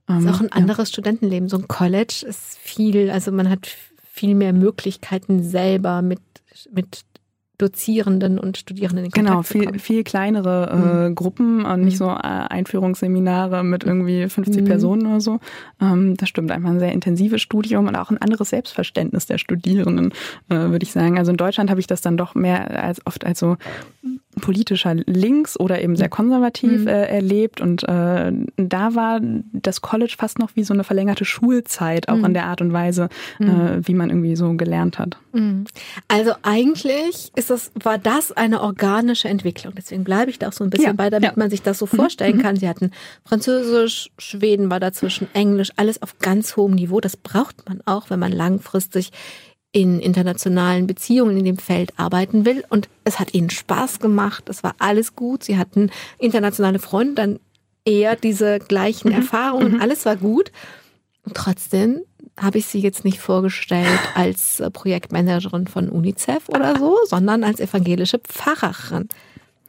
ähm, ist auch ein anderes ja. Studentenleben. So ein College ist viel, also man hat viel mehr Möglichkeiten selber mit, mit Dozierenden und Studierenden in Kontakt Genau, viel, viel kleinere äh, mhm. Gruppen und nicht mhm. so äh, Einführungsseminare mit irgendwie 50 mhm. Personen oder so. Ähm, das stimmt, einfach ein sehr intensives Studium und auch ein anderes Selbstverständnis der Studierenden, äh, würde ich sagen. Also in Deutschland habe ich das dann doch mehr als oft als so politischer links oder eben sehr konservativ mhm. äh, erlebt und äh, da war das College fast noch wie so eine verlängerte Schulzeit, auch mhm. in der Art und Weise, mhm. äh, wie man irgendwie so gelernt hat. Mhm. Also eigentlich ist das, war das eine organische Entwicklung. Deswegen bleibe ich da auch so ein bisschen ja. bei, damit ja. man sich das so vorstellen mhm. kann. Sie hatten Französisch, Schweden war dazwischen, Englisch, alles auf ganz hohem Niveau. Das braucht man auch, wenn man langfristig in internationalen Beziehungen in dem Feld arbeiten will. Und es hat ihnen Spaß gemacht, es war alles gut. Sie hatten internationale Freunde, dann eher diese gleichen mhm. Erfahrungen, mhm. alles war gut. Und trotzdem habe ich sie jetzt nicht vorgestellt als äh, Projektmanagerin von UNICEF oder so, sondern als evangelische Pfarrerin.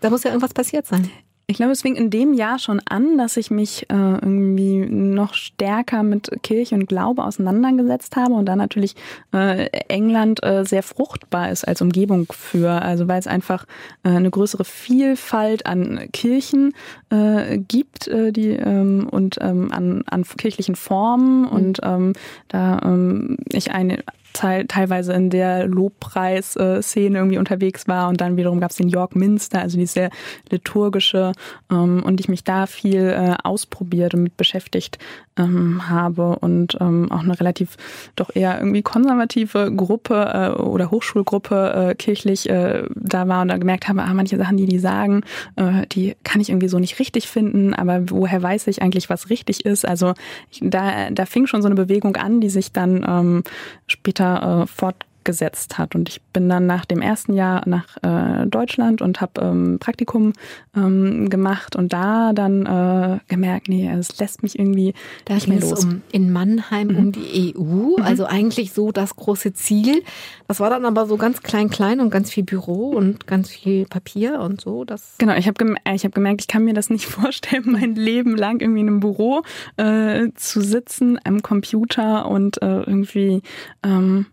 Da muss ja irgendwas passiert sein. Ich glaube, es fing in dem Jahr schon an, dass ich mich äh, irgendwie noch stärker mit Kirche und Glaube auseinandergesetzt habe und da natürlich äh, England äh, sehr fruchtbar ist als Umgebung für, also weil es einfach äh, eine größere Vielfalt an Kirchen äh, gibt, äh, die ähm, und ähm, an, an kirchlichen Formen mhm. und ähm, da ähm, ich eine teil, teilweise in der Lobpreisszene irgendwie unterwegs war und dann wiederum gab es den York Minster, also die sehr liturgische ähm, und ich mich da viel äh, ausprobiert und mit beschäftigt ähm, habe und ähm, auch eine relativ doch eher irgendwie konservative Gruppe äh, oder Hochschulgruppe äh, kirchlich äh, da war und da gemerkt habe, ah, manche Sachen, die die sagen, äh, die kann ich irgendwie so nicht richtig finden, aber woher weiß ich eigentlich, was richtig ist? Also ich, da, da fing schon so eine Bewegung an, die sich dann ähm, später äh, fort gesetzt hat. Und ich bin dann nach dem ersten Jahr nach äh, Deutschland und habe ähm, Praktikum ähm, gemacht und da dann äh, gemerkt, nee, es lässt mich irgendwie da nicht mehr los. Um, in Mannheim mhm. um die EU, mhm. also eigentlich so das große Ziel. Das war dann aber so ganz klein, klein und ganz viel Büro und ganz viel Papier und so. Das genau, ich habe gem hab gemerkt, ich kann mir das nicht vorstellen, mein Leben lang irgendwie in einem Büro äh, zu sitzen, am Computer und äh, irgendwie ähm,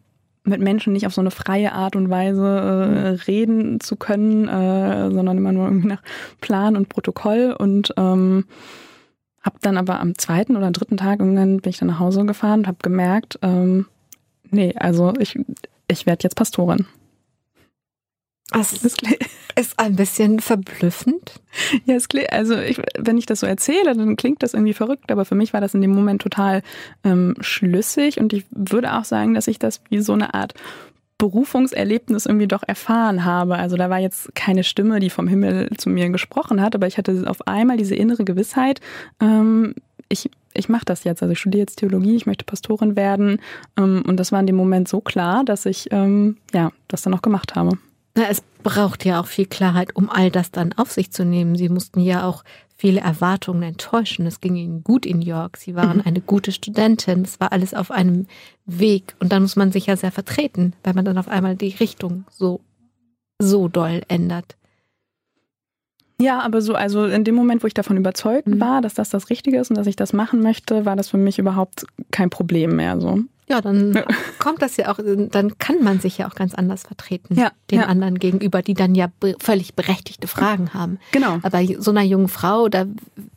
mit Menschen nicht auf so eine freie Art und Weise äh, reden zu können, äh, sondern immer nur irgendwie nach Plan und Protokoll und ähm, habe dann aber am zweiten oder dritten Tag irgendwann bin ich dann nach Hause gefahren und habe gemerkt, ähm, nee, also ich, ich werde jetzt Pastorin. Das ist ein bisschen verblüffend. Ja, es klingt, also ich, wenn ich das so erzähle, dann klingt das irgendwie verrückt, aber für mich war das in dem Moment total ähm, schlüssig und ich würde auch sagen, dass ich das wie so eine Art Berufungserlebnis irgendwie doch erfahren habe. Also da war jetzt keine Stimme, die vom Himmel zu mir gesprochen hat, aber ich hatte auf einmal diese innere Gewissheit, ähm, ich, ich mache das jetzt. Also ich studiere jetzt Theologie, ich möchte Pastorin werden. Ähm, und das war in dem Moment so klar, dass ich ähm, ja das dann auch gemacht habe. Na, es braucht ja auch viel Klarheit, um all das dann auf sich zu nehmen. Sie mussten ja auch viele Erwartungen enttäuschen. Es ging ihnen gut in York. Sie waren mhm. eine gute Studentin. Es war alles auf einem Weg. Und dann muss man sich ja sehr vertreten, weil man dann auf einmal die Richtung so, so doll ändert. Ja, aber so, also in dem Moment, wo ich davon überzeugt mhm. war, dass das das Richtige ist und dass ich das machen möchte, war das für mich überhaupt kein Problem mehr. So. Ja, dann ja. kommt das ja auch, dann kann man sich ja auch ganz anders vertreten, ja, den ja. anderen gegenüber, die dann ja völlig berechtigte Fragen haben. Genau. Aber so einer jungen Frau, oder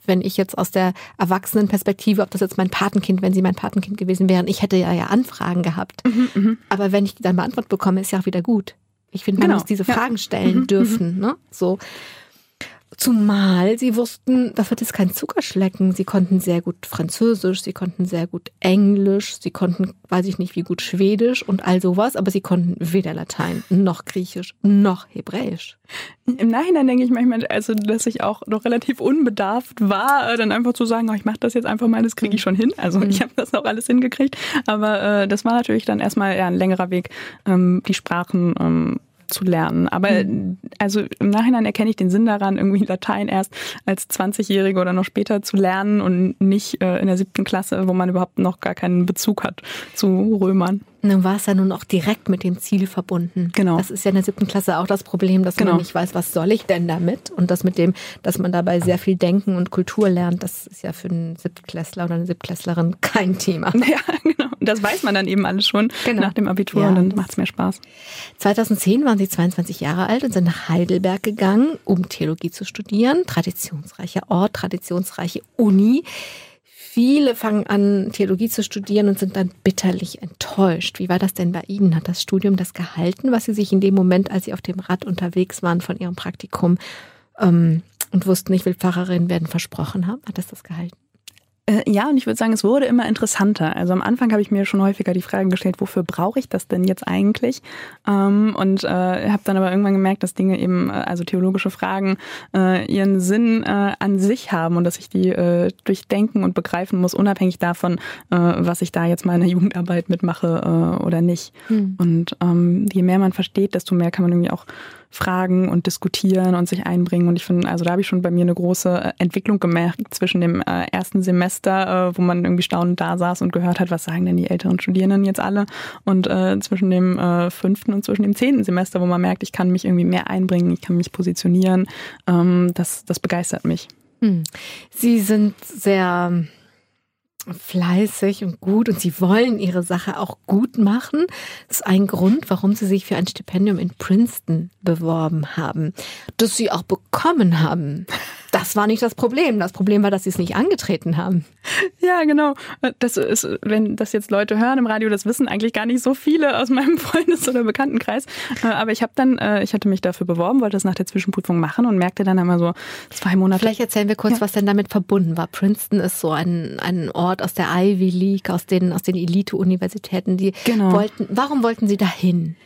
wenn ich jetzt aus der Erwachsenenperspektive, ob das jetzt mein Patenkind, wenn sie mein Patenkind gewesen wären, ich hätte ja ja Anfragen gehabt. Mhm, mhm. Aber wenn ich die dann beantwortet bekomme, ist ja auch wieder gut. Ich finde, man genau. muss diese Fragen stellen mhm, dürfen. Mhm. Ne? So. Zumal sie wussten, das wird jetzt kein Zuckerschlecken. Sie konnten sehr gut Französisch, sie konnten sehr gut Englisch, sie konnten, weiß ich nicht wie gut Schwedisch und all sowas, aber sie konnten weder Latein noch Griechisch noch Hebräisch. Im Nachhinein denke ich manchmal, also dass ich auch noch relativ unbedarft war, dann einfach zu sagen, oh, ich mache das jetzt einfach mal, das kriege ich schon hin. Also mhm. ich habe das auch alles hingekriegt, aber äh, das war natürlich dann erstmal ja, ein längerer Weg, ähm, die Sprachen ähm, zu lernen. Aber mhm. also im Nachhinein erkenne ich den Sinn daran, irgendwie Latein erst als 20-Jährige oder noch später zu lernen und nicht äh, in der siebten Klasse, wo man überhaupt noch gar keinen Bezug hat zu Römern. Nun war es ja nun auch direkt mit dem Ziel verbunden. Genau. Das ist ja in der siebten Klasse auch das Problem, dass genau. man nicht weiß, was soll ich denn damit? Und das mit dem, dass man dabei sehr viel Denken und Kultur lernt, das ist ja für einen Siebtklässler oder eine Siebtklässlerin kein Thema. Ja, genau. Das weiß man dann eben alles schon genau. nach dem Abitur ja. und dann macht es mehr Spaß. 2010 waren Sie 22 Jahre alt und sind nach Heidelberg gegangen, um Theologie zu studieren. Traditionsreicher Ort, traditionsreiche Uni. Viele fangen an, Theologie zu studieren und sind dann bitterlich enttäuscht. Wie war das denn bei Ihnen? Hat das Studium das gehalten, was Sie sich in dem Moment, als Sie auf dem Rad unterwegs waren von Ihrem Praktikum ähm, und wussten, ich will Pfarrerin werden, versprochen haben? Hat das das gehalten? Äh, ja, und ich würde sagen, es wurde immer interessanter. Also am Anfang habe ich mir schon häufiger die Fragen gestellt, wofür brauche ich das denn jetzt eigentlich? Ähm, und äh, habe dann aber irgendwann gemerkt, dass Dinge eben, äh, also theologische Fragen, ihren Sinn an sich haben und dass ich die durchdenken und begreifen muss, unabhängig davon, was ich da jetzt mal in der Jugendarbeit mitmache oder nicht. Hm. Und ähm, je mehr man versteht, desto mehr kann man irgendwie auch fragen und diskutieren und sich einbringen. Und ich finde, also da habe ich schon bei mir eine große äh, Entwicklung gemerkt zwischen dem äh, ersten Semester, äh, wo man irgendwie staunend da saß und gehört hat, was sagen denn die älteren Studierenden jetzt alle, und zwischen dem fünften und zwischen dem zehnten Semester, wo man merkt, ich kann mich irgendwie mehr einbringen, ich kann mich positionieren. Ähm, das, das begeistert mich. Hm. Sie sind sehr fleißig und gut und sie wollen ihre Sache auch gut machen. Das ist ein Grund, warum sie sich für ein Stipendium in Princeton beworben haben, das sie auch bekommen haben. Das war nicht das Problem. Das Problem war, dass sie es nicht angetreten haben. Ja, genau. Das ist, wenn das jetzt Leute hören im Radio, das wissen eigentlich gar nicht so viele aus meinem Freundes- oder Bekanntenkreis. Äh, aber ich habe dann, äh, ich hatte mich dafür beworben, wollte das nach der Zwischenprüfung machen und merkte dann einmal so zwei Monate. Vielleicht erzählen wir kurz, ja. was denn damit verbunden war. Princeton ist so ein, ein Ort aus der Ivy League, aus den, aus den Elite-Universitäten, die genau. wollten, warum wollten Sie dahin?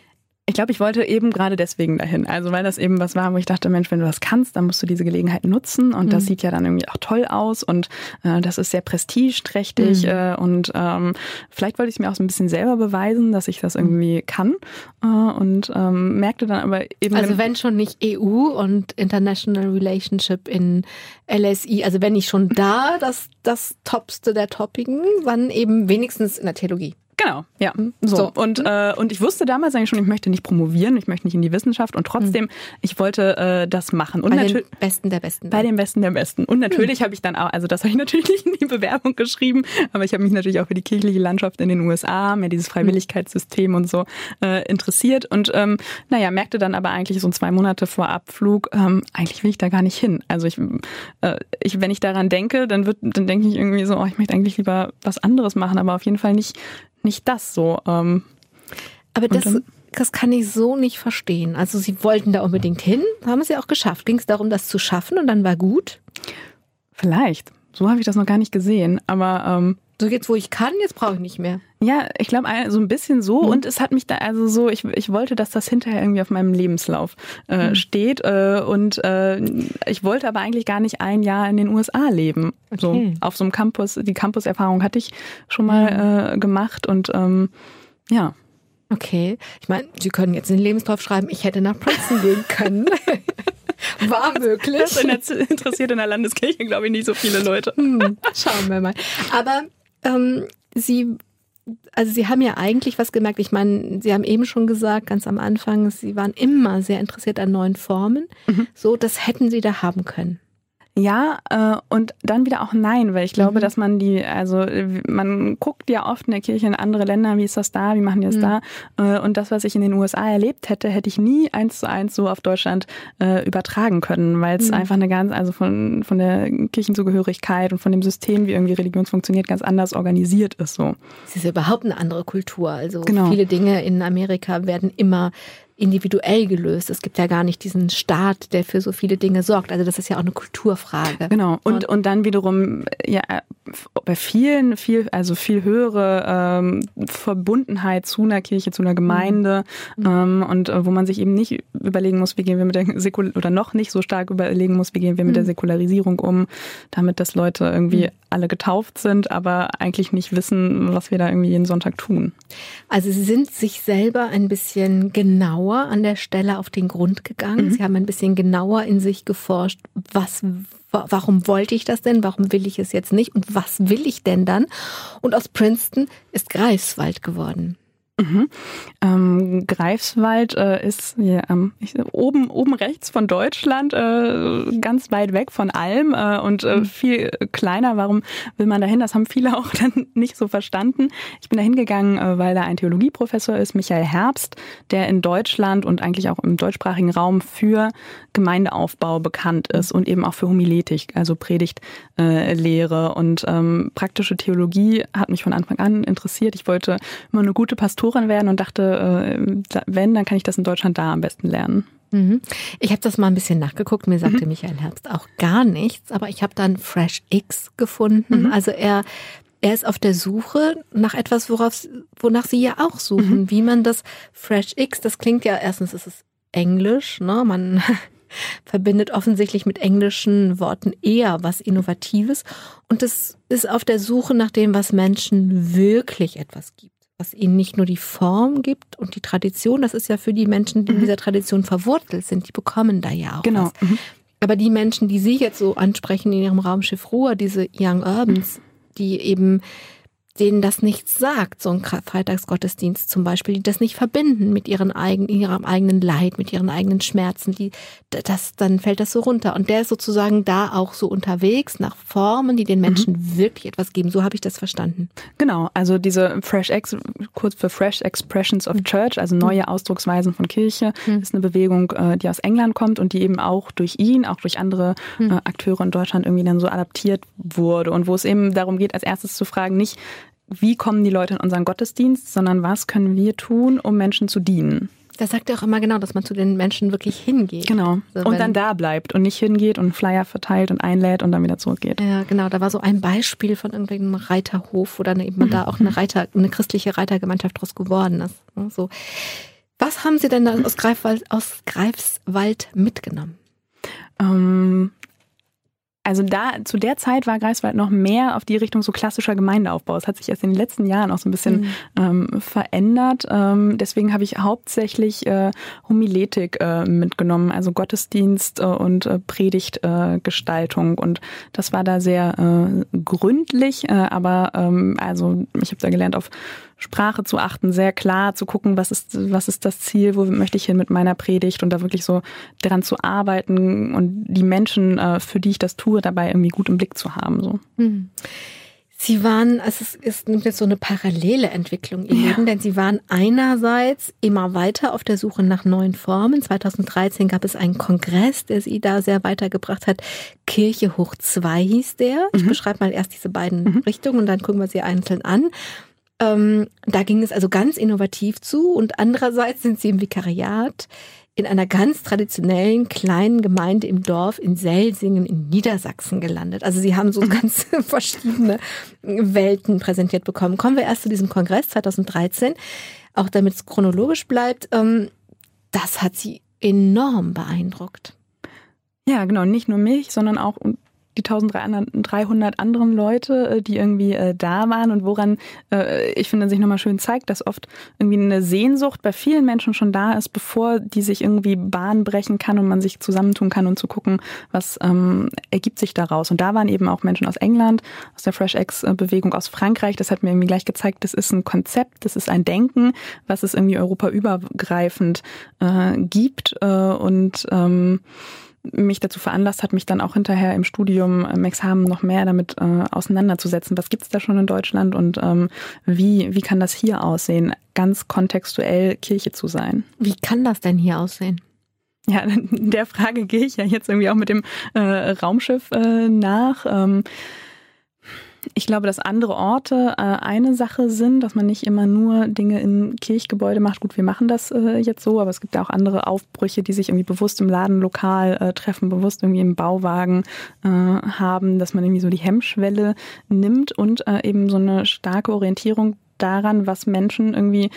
Ich glaube, ich wollte eben gerade deswegen dahin. Also weil das eben was war, wo ich dachte, Mensch, wenn du das kannst, dann musst du diese Gelegenheit nutzen. Und mhm. das sieht ja dann irgendwie auch toll aus und äh, das ist sehr prestigeträchtig. Mhm. Äh, und ähm, vielleicht wollte ich es mir auch so ein bisschen selber beweisen, dass ich das mhm. irgendwie kann. Äh, und ähm, merkte dann aber eben. Also wenn schon nicht EU und International Relationship in LSI, also wenn ich schon da das, das Topste der Toppigen, dann eben wenigstens in der Theologie. Genau, ja. Mhm. So. so. Und, mhm. äh, und ich wusste damals eigentlich schon, ich möchte nicht promovieren, ich möchte nicht in die Wissenschaft und trotzdem, mhm. ich wollte äh, das machen. Und bei den Besten der Besten. Bei den Besten der Besten. Und natürlich mhm. habe ich dann auch, also das habe ich natürlich nicht in die Bewerbung geschrieben, aber ich habe mich natürlich auch für die kirchliche Landschaft in den USA, mehr dieses Freiwilligkeitssystem und so äh, interessiert. Und ähm, naja, merkte dann aber eigentlich so zwei Monate vor Abflug, ähm, eigentlich will ich da gar nicht hin. Also ich, äh, ich wenn ich daran denke, dann wird, dann denke ich irgendwie so, oh, ich möchte eigentlich lieber was anderes machen, aber auf jeden Fall nicht nicht das so. Ähm, Aber das, das kann ich so nicht verstehen. Also Sie wollten da unbedingt hin, haben es ja auch geschafft. Ging es darum, das zu schaffen und dann war gut? Vielleicht. So habe ich das noch gar nicht gesehen. Aber ähm, so jetzt, wo ich kann, jetzt brauche ich nicht mehr. Ja, ich glaube, so ein bisschen so. Mhm. Und es hat mich da, also so, ich, ich wollte, dass das hinterher irgendwie auf meinem Lebenslauf äh, mhm. steht. Äh, und äh, ich wollte aber eigentlich gar nicht ein Jahr in den USA leben. Okay. So auf so einem Campus. Die Campus-Erfahrung hatte ich schon mal mhm. äh, gemacht und ähm, ja. Okay. Ich meine, Sie können jetzt den Lebenslauf schreiben, ich hätte nach Princeton gehen können. War möglich. Das interessiert in der Landeskirche, glaube ich, nicht so viele Leute. Hm, schauen wir mal. Aber ähm, Sie also Sie haben ja eigentlich was gemerkt. Ich meine, Sie haben eben schon gesagt, ganz am Anfang, Sie waren immer sehr interessiert an neuen Formen. Mhm. So, das hätten Sie da haben können. Ja, äh, und dann wieder auch nein, weil ich glaube, mhm. dass man die, also man guckt ja oft in der Kirche in andere Länder, wie ist das da, wie machen die das mhm. da? Äh, und das, was ich in den USA erlebt hätte, hätte ich nie eins zu eins so auf Deutschland äh, übertragen können, weil es mhm. einfach eine ganz, also von, von der Kirchenzugehörigkeit und von dem System, wie irgendwie Religion funktioniert, ganz anders organisiert ist so. Es ist ja überhaupt eine andere Kultur. Also genau. viele Dinge in Amerika werden immer individuell gelöst. Es gibt ja gar nicht diesen Staat, der für so viele Dinge sorgt. Also das ist ja auch eine Kulturfrage. Genau. Und, und dann wiederum, ja, bei vielen, viel, also viel höhere ähm, Verbundenheit zu einer Kirche, zu einer Gemeinde mhm. ähm, und äh, wo man sich eben nicht überlegen muss, wie gehen wir mit der Säkul oder noch nicht so stark überlegen muss, wie gehen wir mit mhm. der Säkularisierung um, damit dass Leute irgendwie mhm. alle getauft sind, aber eigentlich nicht wissen, was wir da irgendwie jeden Sonntag tun. Also Sie sind sich selber ein bisschen genau genauer an der Stelle auf den Grund gegangen. Mhm. Sie haben ein bisschen genauer in sich geforscht, was, warum wollte ich das denn? Warum will ich es jetzt nicht? Und was will ich denn dann? Und aus Princeton ist Greifswald geworden. Mhm. Ähm, Greifswald äh, ist ja, ähm, ich, oben, oben rechts von Deutschland, äh, ganz weit weg von allem äh, und äh, mhm. viel kleiner. Warum will man dahin? Das haben viele auch dann nicht so verstanden. Ich bin da hingegangen, äh, weil da ein Theologieprofessor ist, Michael Herbst, der in Deutschland und eigentlich auch im deutschsprachigen Raum für Gemeindeaufbau bekannt ist und eben auch für Homiletik, also Predigtlehre. und ähm, praktische Theologie hat mich von Anfang an interessiert. Ich wollte immer eine gute Pastorin Pastorin werden und dachte, äh, wenn, dann kann ich das in Deutschland da am besten lernen. Mhm. Ich habe das mal ein bisschen nachgeguckt. Mir sagte mhm. Michael Herbst auch gar nichts, aber ich habe dann Fresh X gefunden. Mhm. Also er er ist auf der Suche nach etwas, worauf, wonach Sie ja auch suchen, mhm. wie man das Fresh X, das klingt ja erstens ist es Englisch, ne? Man verbindet offensichtlich mit englischen Worten eher was Innovatives und es ist auf der Suche nach dem, was Menschen wirklich etwas gibt was ihnen nicht nur die Form gibt und die Tradition, das ist ja für die Menschen, die in mhm. dieser Tradition verwurzelt sind, die bekommen da ja auch genau. was. Mhm. Aber die Menschen, die Sie jetzt so ansprechen in Ihrem Raumschiff Ruhr, diese Young Urbans, die eben denen das nichts sagt, so ein Freitagsgottesdienst zum Beispiel, die das nicht verbinden mit ihren eigenen, ihrem eigenen Leid, mit ihren eigenen Schmerzen, die, das, dann fällt das so runter. Und der ist sozusagen da auch so unterwegs nach Formen, die den Menschen mhm. wirklich etwas geben. So habe ich das verstanden. Genau, also diese Fresh Ex, kurz für Fresh Expressions of mhm. Church, also neue mhm. Ausdrucksweisen von Kirche, mhm. ist eine Bewegung, äh, die aus England kommt und die eben auch durch ihn, auch durch andere mhm. äh, Akteure in Deutschland irgendwie dann so adaptiert wurde und wo es eben darum geht, als erstes zu fragen, nicht wie kommen die Leute in unseren Gottesdienst, sondern was können wir tun, um Menschen zu dienen. Das sagt er auch immer genau, dass man zu den Menschen wirklich hingeht. Genau. So, und dann da bleibt und nicht hingeht und Flyer verteilt und einlädt und dann wieder zurückgeht. Ja, genau. Da war so ein Beispiel von irgendeinem Reiterhof, wo dann eben mhm. da auch eine Reiter, eine christliche Reitergemeinschaft draus geworden ist. So. Was haben Sie denn aus Greifswald, aus Greifswald mitgenommen? Ähm, also da zu der Zeit war Greifswald noch mehr auf die Richtung so klassischer Gemeindeaufbau. Es hat sich erst in den letzten Jahren auch so ein bisschen mhm. ähm, verändert. Ähm, deswegen habe ich hauptsächlich äh, Homiletik äh, mitgenommen, also Gottesdienst äh, und äh, Predigtgestaltung. und das war da sehr äh, gründlich, äh, aber ähm, also ich habe da gelernt, auf Sprache zu achten, sehr klar zu gucken, was ist, was ist das Ziel, wo möchte ich hin mit meiner Predigt und da wirklich so dran zu arbeiten und die Menschen, äh, für die ich das tue, dabei irgendwie gut im Blick zu haben. So. Hm. Sie waren, also es ist jetzt so eine parallele Entwicklung ihr ja. Leben, denn Sie waren einerseits immer weiter auf der Suche nach neuen Formen. 2013 gab es einen Kongress, der Sie da sehr weitergebracht hat. Kirche hoch zwei hieß der. Ich mhm. beschreibe mal erst diese beiden mhm. Richtungen und dann gucken wir sie einzeln an. Ähm, da ging es also ganz innovativ zu und andererseits sind sie im Vikariat in einer ganz traditionellen kleinen Gemeinde im Dorf in Selsingen in Niedersachsen gelandet. Also sie haben so mhm. ganz verschiedene Welten präsentiert bekommen. Kommen wir erst zu diesem Kongress 2013, auch damit es chronologisch bleibt. Ähm, das hat sie enorm beeindruckt. Ja, genau, nicht nur mich, sondern auch die 1300 anderen Leute, äh, die irgendwie äh, da waren und woran äh, ich finde sich nochmal schön zeigt, dass oft irgendwie eine Sehnsucht bei vielen Menschen schon da ist, bevor die sich irgendwie Bahn brechen kann und man sich zusammentun kann und zu gucken, was ähm, ergibt sich daraus. Und da waren eben auch Menschen aus England, aus der Fresh X-Bewegung aus Frankreich. Das hat mir irgendwie gleich gezeigt, das ist ein Konzept, das ist ein Denken, was es irgendwie europaübergreifend äh, gibt äh, und ähm, mich dazu veranlasst hat, mich dann auch hinterher im Studium, im Examen noch mehr damit äh, auseinanderzusetzen. Was gibt's da schon in Deutschland und ähm, wie, wie kann das hier aussehen, ganz kontextuell Kirche zu sein? Wie kann das denn hier aussehen? Ja, der Frage gehe ich ja jetzt irgendwie auch mit dem äh, Raumschiff äh, nach. Ähm, ich glaube, dass andere Orte äh, eine Sache sind, dass man nicht immer nur Dinge in Kirchgebäude macht. Gut, wir machen das äh, jetzt so, aber es gibt ja auch andere Aufbrüche, die sich irgendwie bewusst im Ladenlokal äh, treffen, bewusst irgendwie im Bauwagen äh, haben, dass man irgendwie so die Hemmschwelle nimmt und äh, eben so eine starke Orientierung daran, was Menschen irgendwie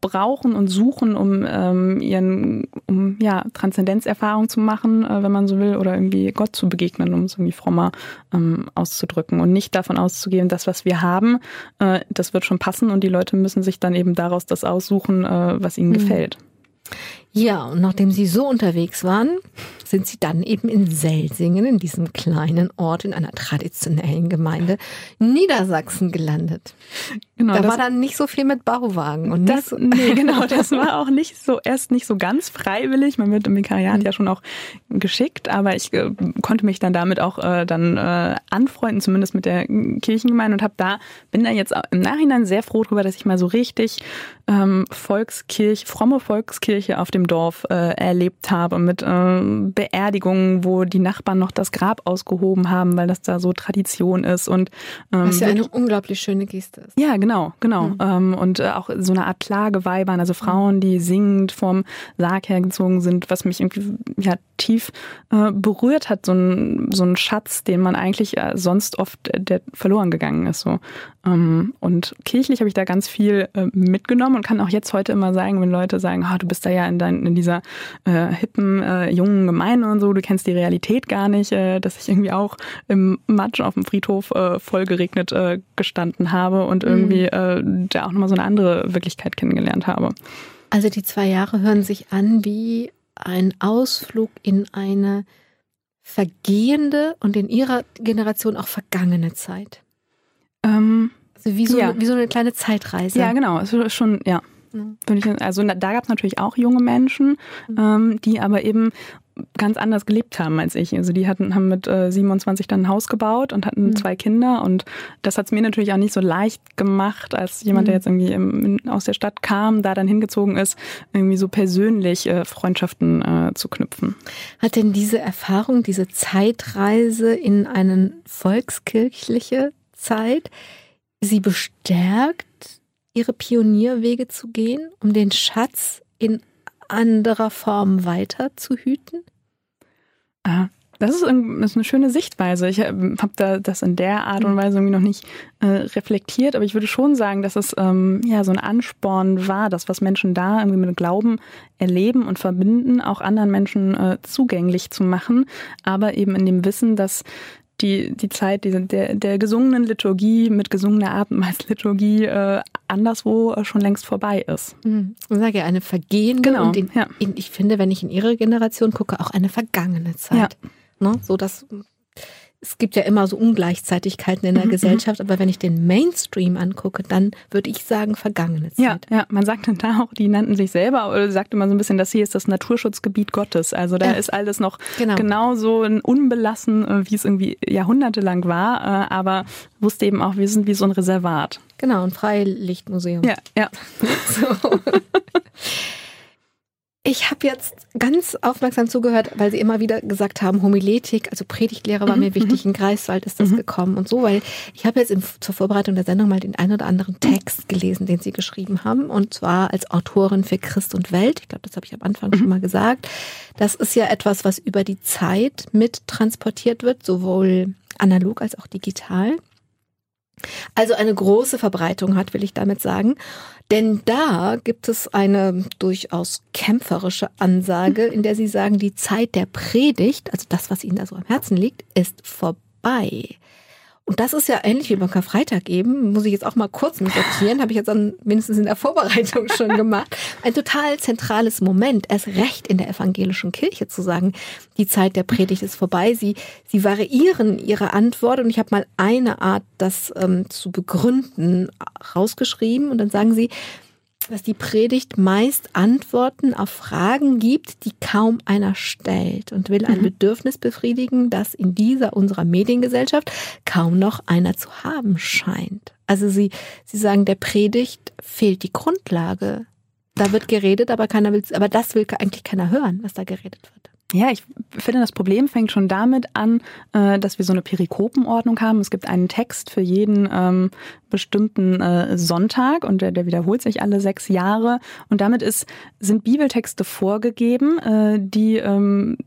brauchen und suchen, um ähm, ihren, um ja, Transzendenzerfahrung zu machen, äh, wenn man so will, oder irgendwie Gott zu begegnen, um es irgendwie frommer ähm, auszudrücken und nicht davon auszugehen, das, was wir haben, äh, das wird schon passen und die Leute müssen sich dann eben daraus das aussuchen, äh, was ihnen mhm. gefällt. Ja, und nachdem Sie so unterwegs waren, sind sie dann eben in Selsingen, in diesem kleinen Ort, in einer traditionellen Gemeinde Niedersachsen gelandet. Genau, da war dann nicht so viel mit Bauwagen und das, so nee, genau, das war auch nicht so erst nicht so ganz freiwillig. Man wird im Vikariat mhm. ja schon auch geschickt, aber ich äh, konnte mich dann damit auch äh, dann äh, anfreunden, zumindest mit der Kirchengemeinde und habe da bin da jetzt im Nachhinein sehr froh darüber, dass ich mal so richtig ähm, Volkskirche, fromme Volkskirche auf dem Dorf äh, erlebt habe mit äh, Beerdigungen, wo die Nachbarn noch das Grab ausgehoben haben, weil das da so Tradition ist und ähm, was ja eine unglaublich schöne Geste ist. Ja, genau, genau. Mhm. Ähm, und äh, auch so eine Art Klageweibern, also Frauen, die singend vom Sarg hergezogen sind, was mich irgendwie ja tief äh, berührt hat, so ein, so ein Schatz, den man eigentlich äh, sonst oft äh, der verloren gegangen ist. So. Ähm, und kirchlich habe ich da ganz viel äh, mitgenommen und kann auch jetzt heute immer sagen, wenn Leute sagen, oh, du bist da ja in, in dieser äh, hippen, äh, jungen Gemeinde und so, du kennst die Realität gar nicht, äh, dass ich irgendwie auch im Matsch auf dem Friedhof äh, voll geregnet äh, gestanden habe und irgendwie mhm. äh, da auch nochmal so eine andere Wirklichkeit kennengelernt habe. Also die zwei Jahre hören sich an wie ein Ausflug in eine vergehende und in ihrer Generation auch vergangene Zeit. Ähm, also wie so, ja. wie so eine kleine Zeitreise. Ja, genau. Also schon, ja. Also da gab es natürlich auch junge Menschen, mhm. ähm, die aber eben ganz anders gelebt haben als ich. Also die hatten, haben mit äh, 27 dann ein Haus gebaut und hatten mhm. zwei Kinder und das hat es mir natürlich auch nicht so leicht gemacht, als jemand, mhm. der jetzt irgendwie im, aus der Stadt kam, da dann hingezogen ist, irgendwie so persönlich äh, Freundschaften äh, zu knüpfen. Hat denn diese Erfahrung, diese Zeitreise in eine volkskirchliche Zeit Sie bestärkt, ihre Pionierwege zu gehen, um den Schatz in anderer Form weiter zu hüten? Ah, das ist, eine schöne Sichtweise. Ich ähm, habe da das in der Art und mhm. Weise irgendwie noch nicht äh, reflektiert, aber ich würde schon sagen, dass es ähm, ja so ein Ansporn war, das, was Menschen da irgendwie mit Glauben erleben und verbinden, auch anderen Menschen äh, zugänglich zu machen, aber eben in dem Wissen, dass die, die Zeit die, der, der gesungenen Liturgie mit gesungener Abendmahlsliturgie äh, anderswo schon längst vorbei ist. Mhm. Ich sage ja, eine vergehende genau, und in, ja. in, ich finde, wenn ich in ihre Generation gucke, auch eine vergangene Zeit. Ja. Ne? So dass es gibt ja immer so Ungleichzeitigkeiten in der mhm, Gesellschaft, aber wenn ich den Mainstream angucke, dann würde ich sagen vergangene Zeit. Ja, ja, man sagt dann da auch, die nannten sich selber oder sagt immer so ein bisschen, das hier ist das Naturschutzgebiet Gottes. Also da ja. ist alles noch genau. genauso unbelassen, äh, wie es irgendwie jahrhundertelang war, äh, aber wusste eben auch, wir sind wie so ein Reservat. Genau, ein Freilichtmuseum. Ja, ja. so. Ich habe jetzt ganz aufmerksam zugehört, weil Sie immer wieder gesagt haben, Homiletik, also Predigtlehre war mhm, mir wichtig, mhm. in Greifswald ist das mhm. gekommen und so, weil ich habe jetzt in, zur Vorbereitung der Sendung mal den einen oder anderen Text gelesen, den Sie geschrieben haben und zwar als Autorin für Christ und Welt. Ich glaube, das habe ich am Anfang schon mal gesagt. Das ist ja etwas, was über die Zeit mit transportiert wird, sowohl analog als auch digital. Also eine große Verbreitung hat, will ich damit sagen. Denn da gibt es eine durchaus kämpferische Ansage, in der sie sagen, die Zeit der Predigt, also das, was ihnen da so am Herzen liegt, ist vorbei. Und das ist ja ähnlich wie beim Karfreitag eben, muss ich jetzt auch mal kurz mit sortieren, habe ich jetzt dann mindestens in der Vorbereitung schon gemacht. Ein total zentrales Moment, erst recht in der evangelischen Kirche zu sagen, die Zeit der Predigt ist vorbei. Sie, sie variieren ihre Antwort und ich habe mal eine Art, das ähm, zu begründen, rausgeschrieben und dann sagen sie, dass die Predigt meist Antworten auf Fragen gibt, die kaum einer stellt und will ein mhm. Bedürfnis befriedigen, das in dieser unserer Mediengesellschaft kaum noch einer zu haben scheint. Also sie, sie sagen, der Predigt fehlt die Grundlage. Da wird geredet, aber keiner will, aber das will eigentlich keiner hören, was da geredet wird. Ja, ich finde, das Problem fängt schon damit an, äh, dass wir so eine Perikopenordnung haben. Es gibt einen Text für jeden ähm, bestimmten äh, Sonntag und der, der wiederholt sich alle sechs Jahre. Und damit ist, sind Bibeltexte vorgegeben, äh, die ähm,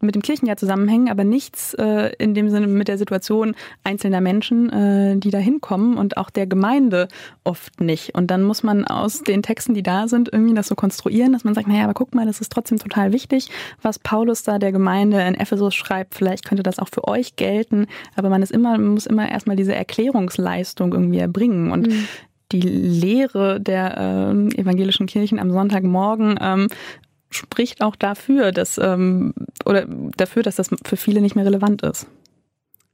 mit dem Kirchenjahr zusammenhängen, aber nichts äh, in dem Sinne mit der Situation einzelner Menschen, äh, die da hinkommen und auch der Gemeinde oft nicht. Und dann muss man aus den Texten, die da sind, irgendwie das so konstruieren, dass man sagt, naja, aber guck mal, das ist trotzdem total wichtig, was Paulus da der Gemeinde in Ephesus schreibt. Vielleicht könnte das auch für euch gelten, aber man ist immer, man muss immer erstmal diese Erklärungsleistung irgendwie erbringen. Und mhm die Lehre der äh, evangelischen Kirchen am Sonntagmorgen ähm, spricht auch dafür, dass ähm, oder dafür, dass das für viele nicht mehr relevant ist.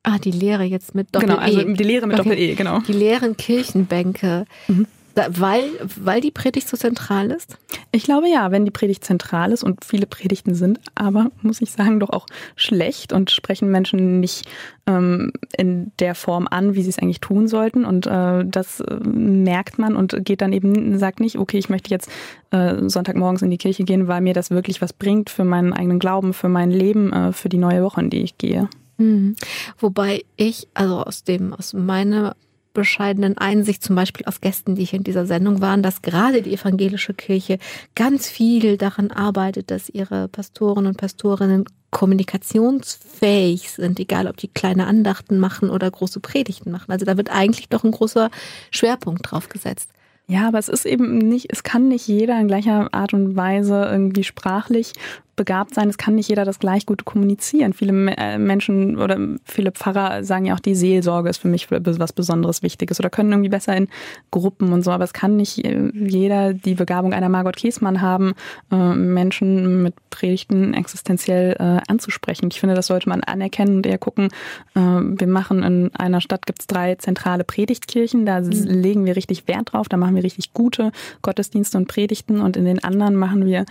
Ah, die Lehre jetzt mit Doppel-E. Genau, also die Lehre mit Okay. Doppel-E, genau. Die leeren Kirchenbänke, Mhm. Da, weil, weil die Predigt so zentral ist? Ich glaube ja, wenn die Predigt zentral ist und viele Predigten sind, aber muss ich sagen, doch auch schlecht und sprechen Menschen nicht ähm, in der Form an, wie sie es eigentlich tun sollten. Und äh, das äh, merkt man und geht dann eben, sagt nicht, okay, ich möchte jetzt äh, Sonntagmorgens in die Kirche gehen, weil mir das wirklich was bringt für meinen eigenen Glauben, für mein Leben, äh, für die neue Woche, in die ich gehe. Mhm. Wobei ich, also aus dem, aus meiner bescheidenen Einsicht, zum Beispiel aus Gästen, die ich in dieser Sendung waren, dass gerade die evangelische Kirche ganz viel daran arbeitet, dass ihre Pastoren und Pastorinnen kommunikationsfähig sind, egal ob die kleine Andachten machen oder große Predigten machen. Also da wird eigentlich doch ein großer Schwerpunkt drauf gesetzt. Ja, aber es ist eben nicht, es kann nicht jeder in gleicher Art und Weise irgendwie sprachlich begabt sein. Es kann nicht jeder das gleich gut kommunizieren. Viele äh, Menschen oder viele Pfarrer sagen ja auch, die Seelsorge ist für mich was Besonderes Wichtiges oder können irgendwie besser in Gruppen und so. Aber es kann nicht äh, jeder die Begabung einer Margot Kiesmann haben, äh, Menschen mit Predigten existenziell anzusprechen. Ich finde, das sollte man anerkennen und eher gucken. Wir machen in einer Stadt gibt's drei zentrale Predigtkirchen. Da legen wir richtig Wert drauf. Da machen wir richtig gute Gottesdienste und Predigten und in den anderen machen wir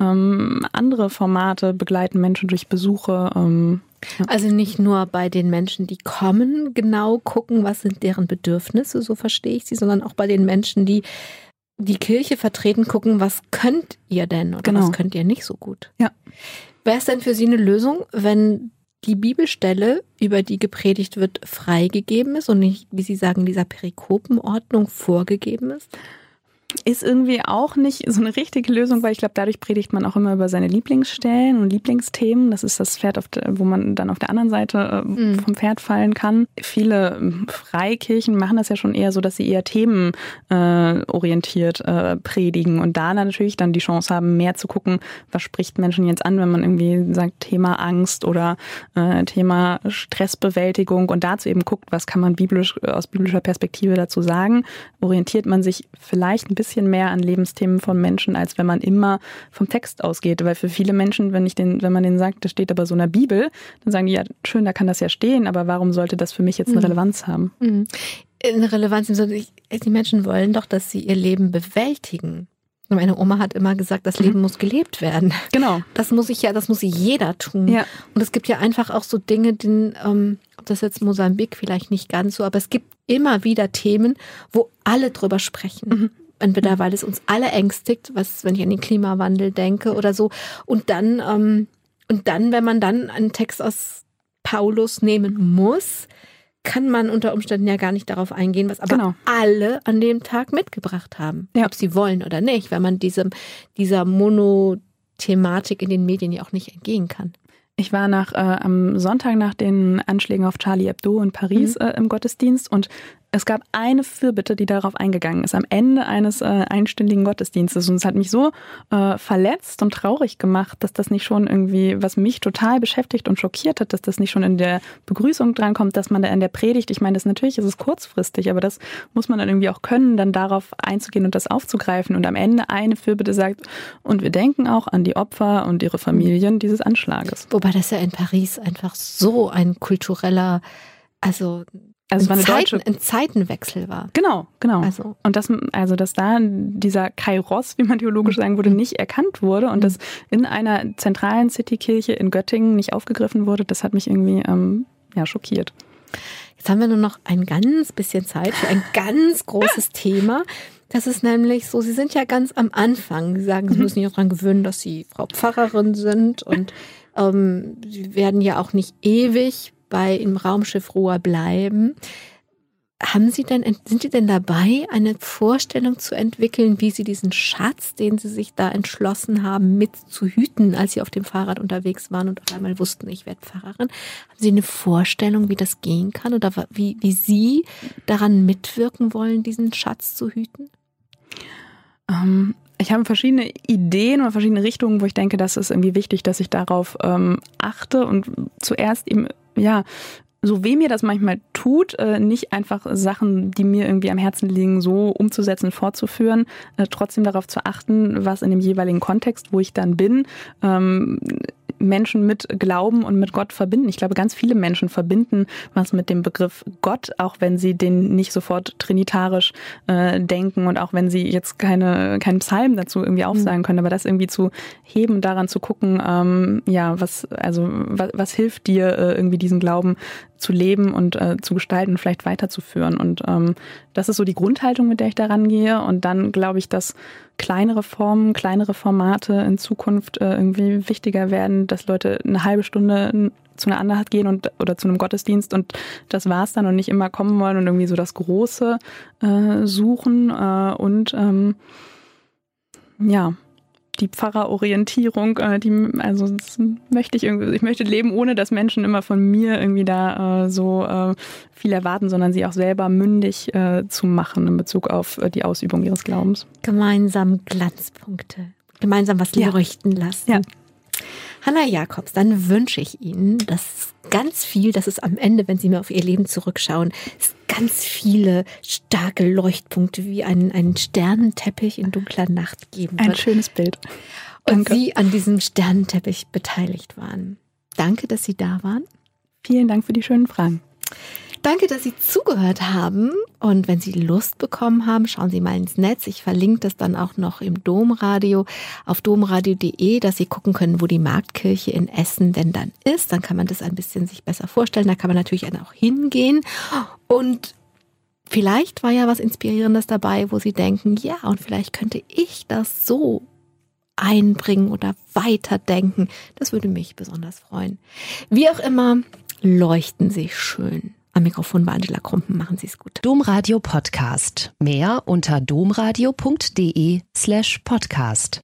ähm, andere Formate, begleiten Menschen durch Besuche. Ähm, Also nicht nur bei den Menschen, die kommen, genau gucken, was sind deren Bedürfnisse, so verstehe ich sie, sondern auch bei den Menschen, die die Kirche vertreten, gucken, was könnt ihr denn oder Genau. was könnt ihr nicht so gut. Ja. Wäre es denn für Sie eine Lösung, wenn die Bibelstelle, über die gepredigt wird, freigegeben ist und nicht, wie Sie sagen, dieser Perikopenordnung vorgegeben ist? Ist irgendwie auch nicht so eine richtige Lösung, weil ich glaube, dadurch predigt man auch immer über seine Lieblingsstellen und Lieblingsthemen. Das ist das Pferd, auf der, wo man dann auf der anderen Seite äh, Mhm. vom Pferd fallen kann. Viele ähm, Freikirchen machen das ja schon eher so, dass sie eher themenorientiert äh, äh, predigen und da natürlich dann die Chance haben, mehr zu gucken, was spricht Menschen jetzt an, wenn man irgendwie sagt Thema Angst oder äh, Thema Stressbewältigung und dazu eben guckt, was kann man biblisch aus biblischer Perspektive dazu sagen, orientiert man sich vielleicht ein bisschen mehr an Lebensthemen von Menschen, als wenn man immer vom Text ausgeht. Weil für viele Menschen, wenn ich den, wenn man denen sagt, das steht aber so in der Bibel, dann sagen die, ja, schön, da kann das ja stehen, aber warum sollte das für mich jetzt eine Mhm. Relevanz haben? Mhm. Eine Relevanz im Sinne, die Menschen wollen doch, dass sie ihr Leben bewältigen. Meine Oma hat immer gesagt, das Leben muss gelebt werden. Genau. Das muss ich ja, das muss jeder tun. Ja. Und es gibt ja einfach auch so Dinge, die, ähm, ob das jetzt Mosambik vielleicht nicht ganz so, aber es gibt immer wieder Themen, wo alle drüber sprechen. Mhm. Entweder weil es uns alle ängstigt, was, wenn ich an den Klimawandel denke oder so. Und dann, ähm, und dann, wenn man dann einen Text aus Paulus nehmen muss, kann man unter Umständen ja gar nicht darauf eingehen, was aber Genau. alle an dem Tag mitgebracht haben. Ja. Ob sie wollen oder nicht, weil man diesem, dieser Monothematik in den Medien ja auch nicht entgehen kann. Ich war nach, äh, am Sonntag nach den Anschlägen auf Charlie Hebdo in Paris Mhm. äh, im Gottesdienst und es gab eine Fürbitte, die darauf eingegangen ist, am Ende eines äh, einstündigen Gottesdienstes. Und es hat mich so äh, verletzt und traurig gemacht, dass das nicht schon irgendwie, was mich total beschäftigt und schockiert hat, dass das nicht schon in der Begrüßung drankommt, dass man da in der Predigt, ich meine, das natürlich ist es kurzfristig, aber das muss man dann irgendwie auch können, dann darauf einzugehen und das aufzugreifen. Und am Ende eine Fürbitte sagt, und wir denken auch an die Opfer und ihre Familien dieses Anschlages. Wobei das ja in Paris einfach so ein kultureller, also, Also es war ein, eine Zeiten, deutsche ein Zeitenwechsel war. Genau, genau. Also, Und das, also dass da dieser Kairos, wie man theologisch sagen würde, nicht erkannt wurde und das in einer zentralen Citykirche in Göttingen nicht aufgegriffen wurde, das hat mich irgendwie ähm, ja, schockiert. Jetzt haben wir nur noch ein ganz bisschen Zeit für ein ganz großes Thema. Das ist nämlich so, Sie sind ja ganz am Anfang. Sie sagen, Sie müssen sich auch daran gewöhnen, dass Sie Frau Pfarrerin sind und ähm, Sie werden ja auch nicht ewig bei im Raumschiff Ruhr bleiben. Haben Sie denn, sind Sie denn dabei, eine Vorstellung zu entwickeln, wie Sie diesen Schatz, den Sie sich da entschlossen haben, mit zu hüten, als Sie auf dem Fahrrad unterwegs waren und auf einmal wussten, ich werde Pfarrerin? Haben Sie eine Vorstellung, wie das gehen kann oder wie, wie Sie daran mitwirken wollen, diesen Schatz zu hüten? Ähm, ich habe verschiedene Ideen oder verschiedene Richtungen, wo ich denke, das ist irgendwie wichtig, dass ich darauf ähm, achte und zuerst eben, ja, so weh mir das manchmal tut, äh, nicht einfach Sachen, die mir irgendwie am Herzen liegen, so umzusetzen, fortzuführen, äh, trotzdem darauf zu achten, was in dem jeweiligen Kontext, wo ich dann bin, ähm, Menschen mit Glauben und mit Gott verbinden. Ich glaube, ganz viele Menschen verbinden was mit dem Begriff Gott, auch wenn sie den nicht sofort trinitarisch äh, denken und auch wenn sie jetzt keine keinen Psalm dazu irgendwie aufsagen können, aber das irgendwie zu heben, daran zu gucken, ähm, ja, was also was, was hilft dir äh, irgendwie diesen Glauben zu leben und äh, zu gestalten, vielleicht weiterzuführen. Und ähm, das ist so die Grundhaltung, mit der ich daran gehe. Und dann glaube ich, dass kleinere Formen, kleinere Formate in Zukunft äh, irgendwie wichtiger werden, dass Leute eine halbe Stunde zu einer Andacht gehen und oder zu einem Gottesdienst und das war's dann und nicht immer kommen wollen und irgendwie so das Große äh, suchen äh, und ähm, ja, die Pfarrerorientierung, äh, die, also das möchte ich irgendwie, ich möchte leben, ohne dass Menschen immer von mir irgendwie da äh, so äh, viel erwarten, sondern sie auch selber mündig äh, zu machen in Bezug auf äh, die Ausübung ihres Glaubens. Gemeinsam Glanzpunkte, gemeinsam was ja. leuchten lassen. Ja. Hanna Jakobs, dann wünsche ich Ihnen, dass ganz viel, dass es am Ende, wenn Sie mir auf Ihr Leben zurückschauen, ganz viele starke Leuchtpunkte wie einen, einen Sternenteppich in dunkler Nacht geben wird. Ein schönes Bild. Und Danke. Sie an diesem Sternenteppich beteiligt waren. Danke, dass Sie da waren. Vielen Dank für die schönen Fragen. Danke, dass Sie zugehört haben. Und wenn Sie Lust bekommen haben, schauen Sie mal ins Netz. Ich verlinke das dann auch noch im Domradio auf domradio.de, dass Sie gucken können, wo die Marktkirche in Essen denn dann ist. Dann kann man das ein bisschen sich besser vorstellen. Da kann man natürlich auch hingehen. Und vielleicht war ja was Inspirierendes dabei, wo Sie denken, ja, und vielleicht könnte ich das so einbringen oder weiterdenken. Das würde mich besonders freuen. Wie auch immer, leuchten Sie schön. Am Mikrofon war Angela Krumpen. Machen Sie es gut. Domradio Podcast. Mehr unter domradio.de slash podcast.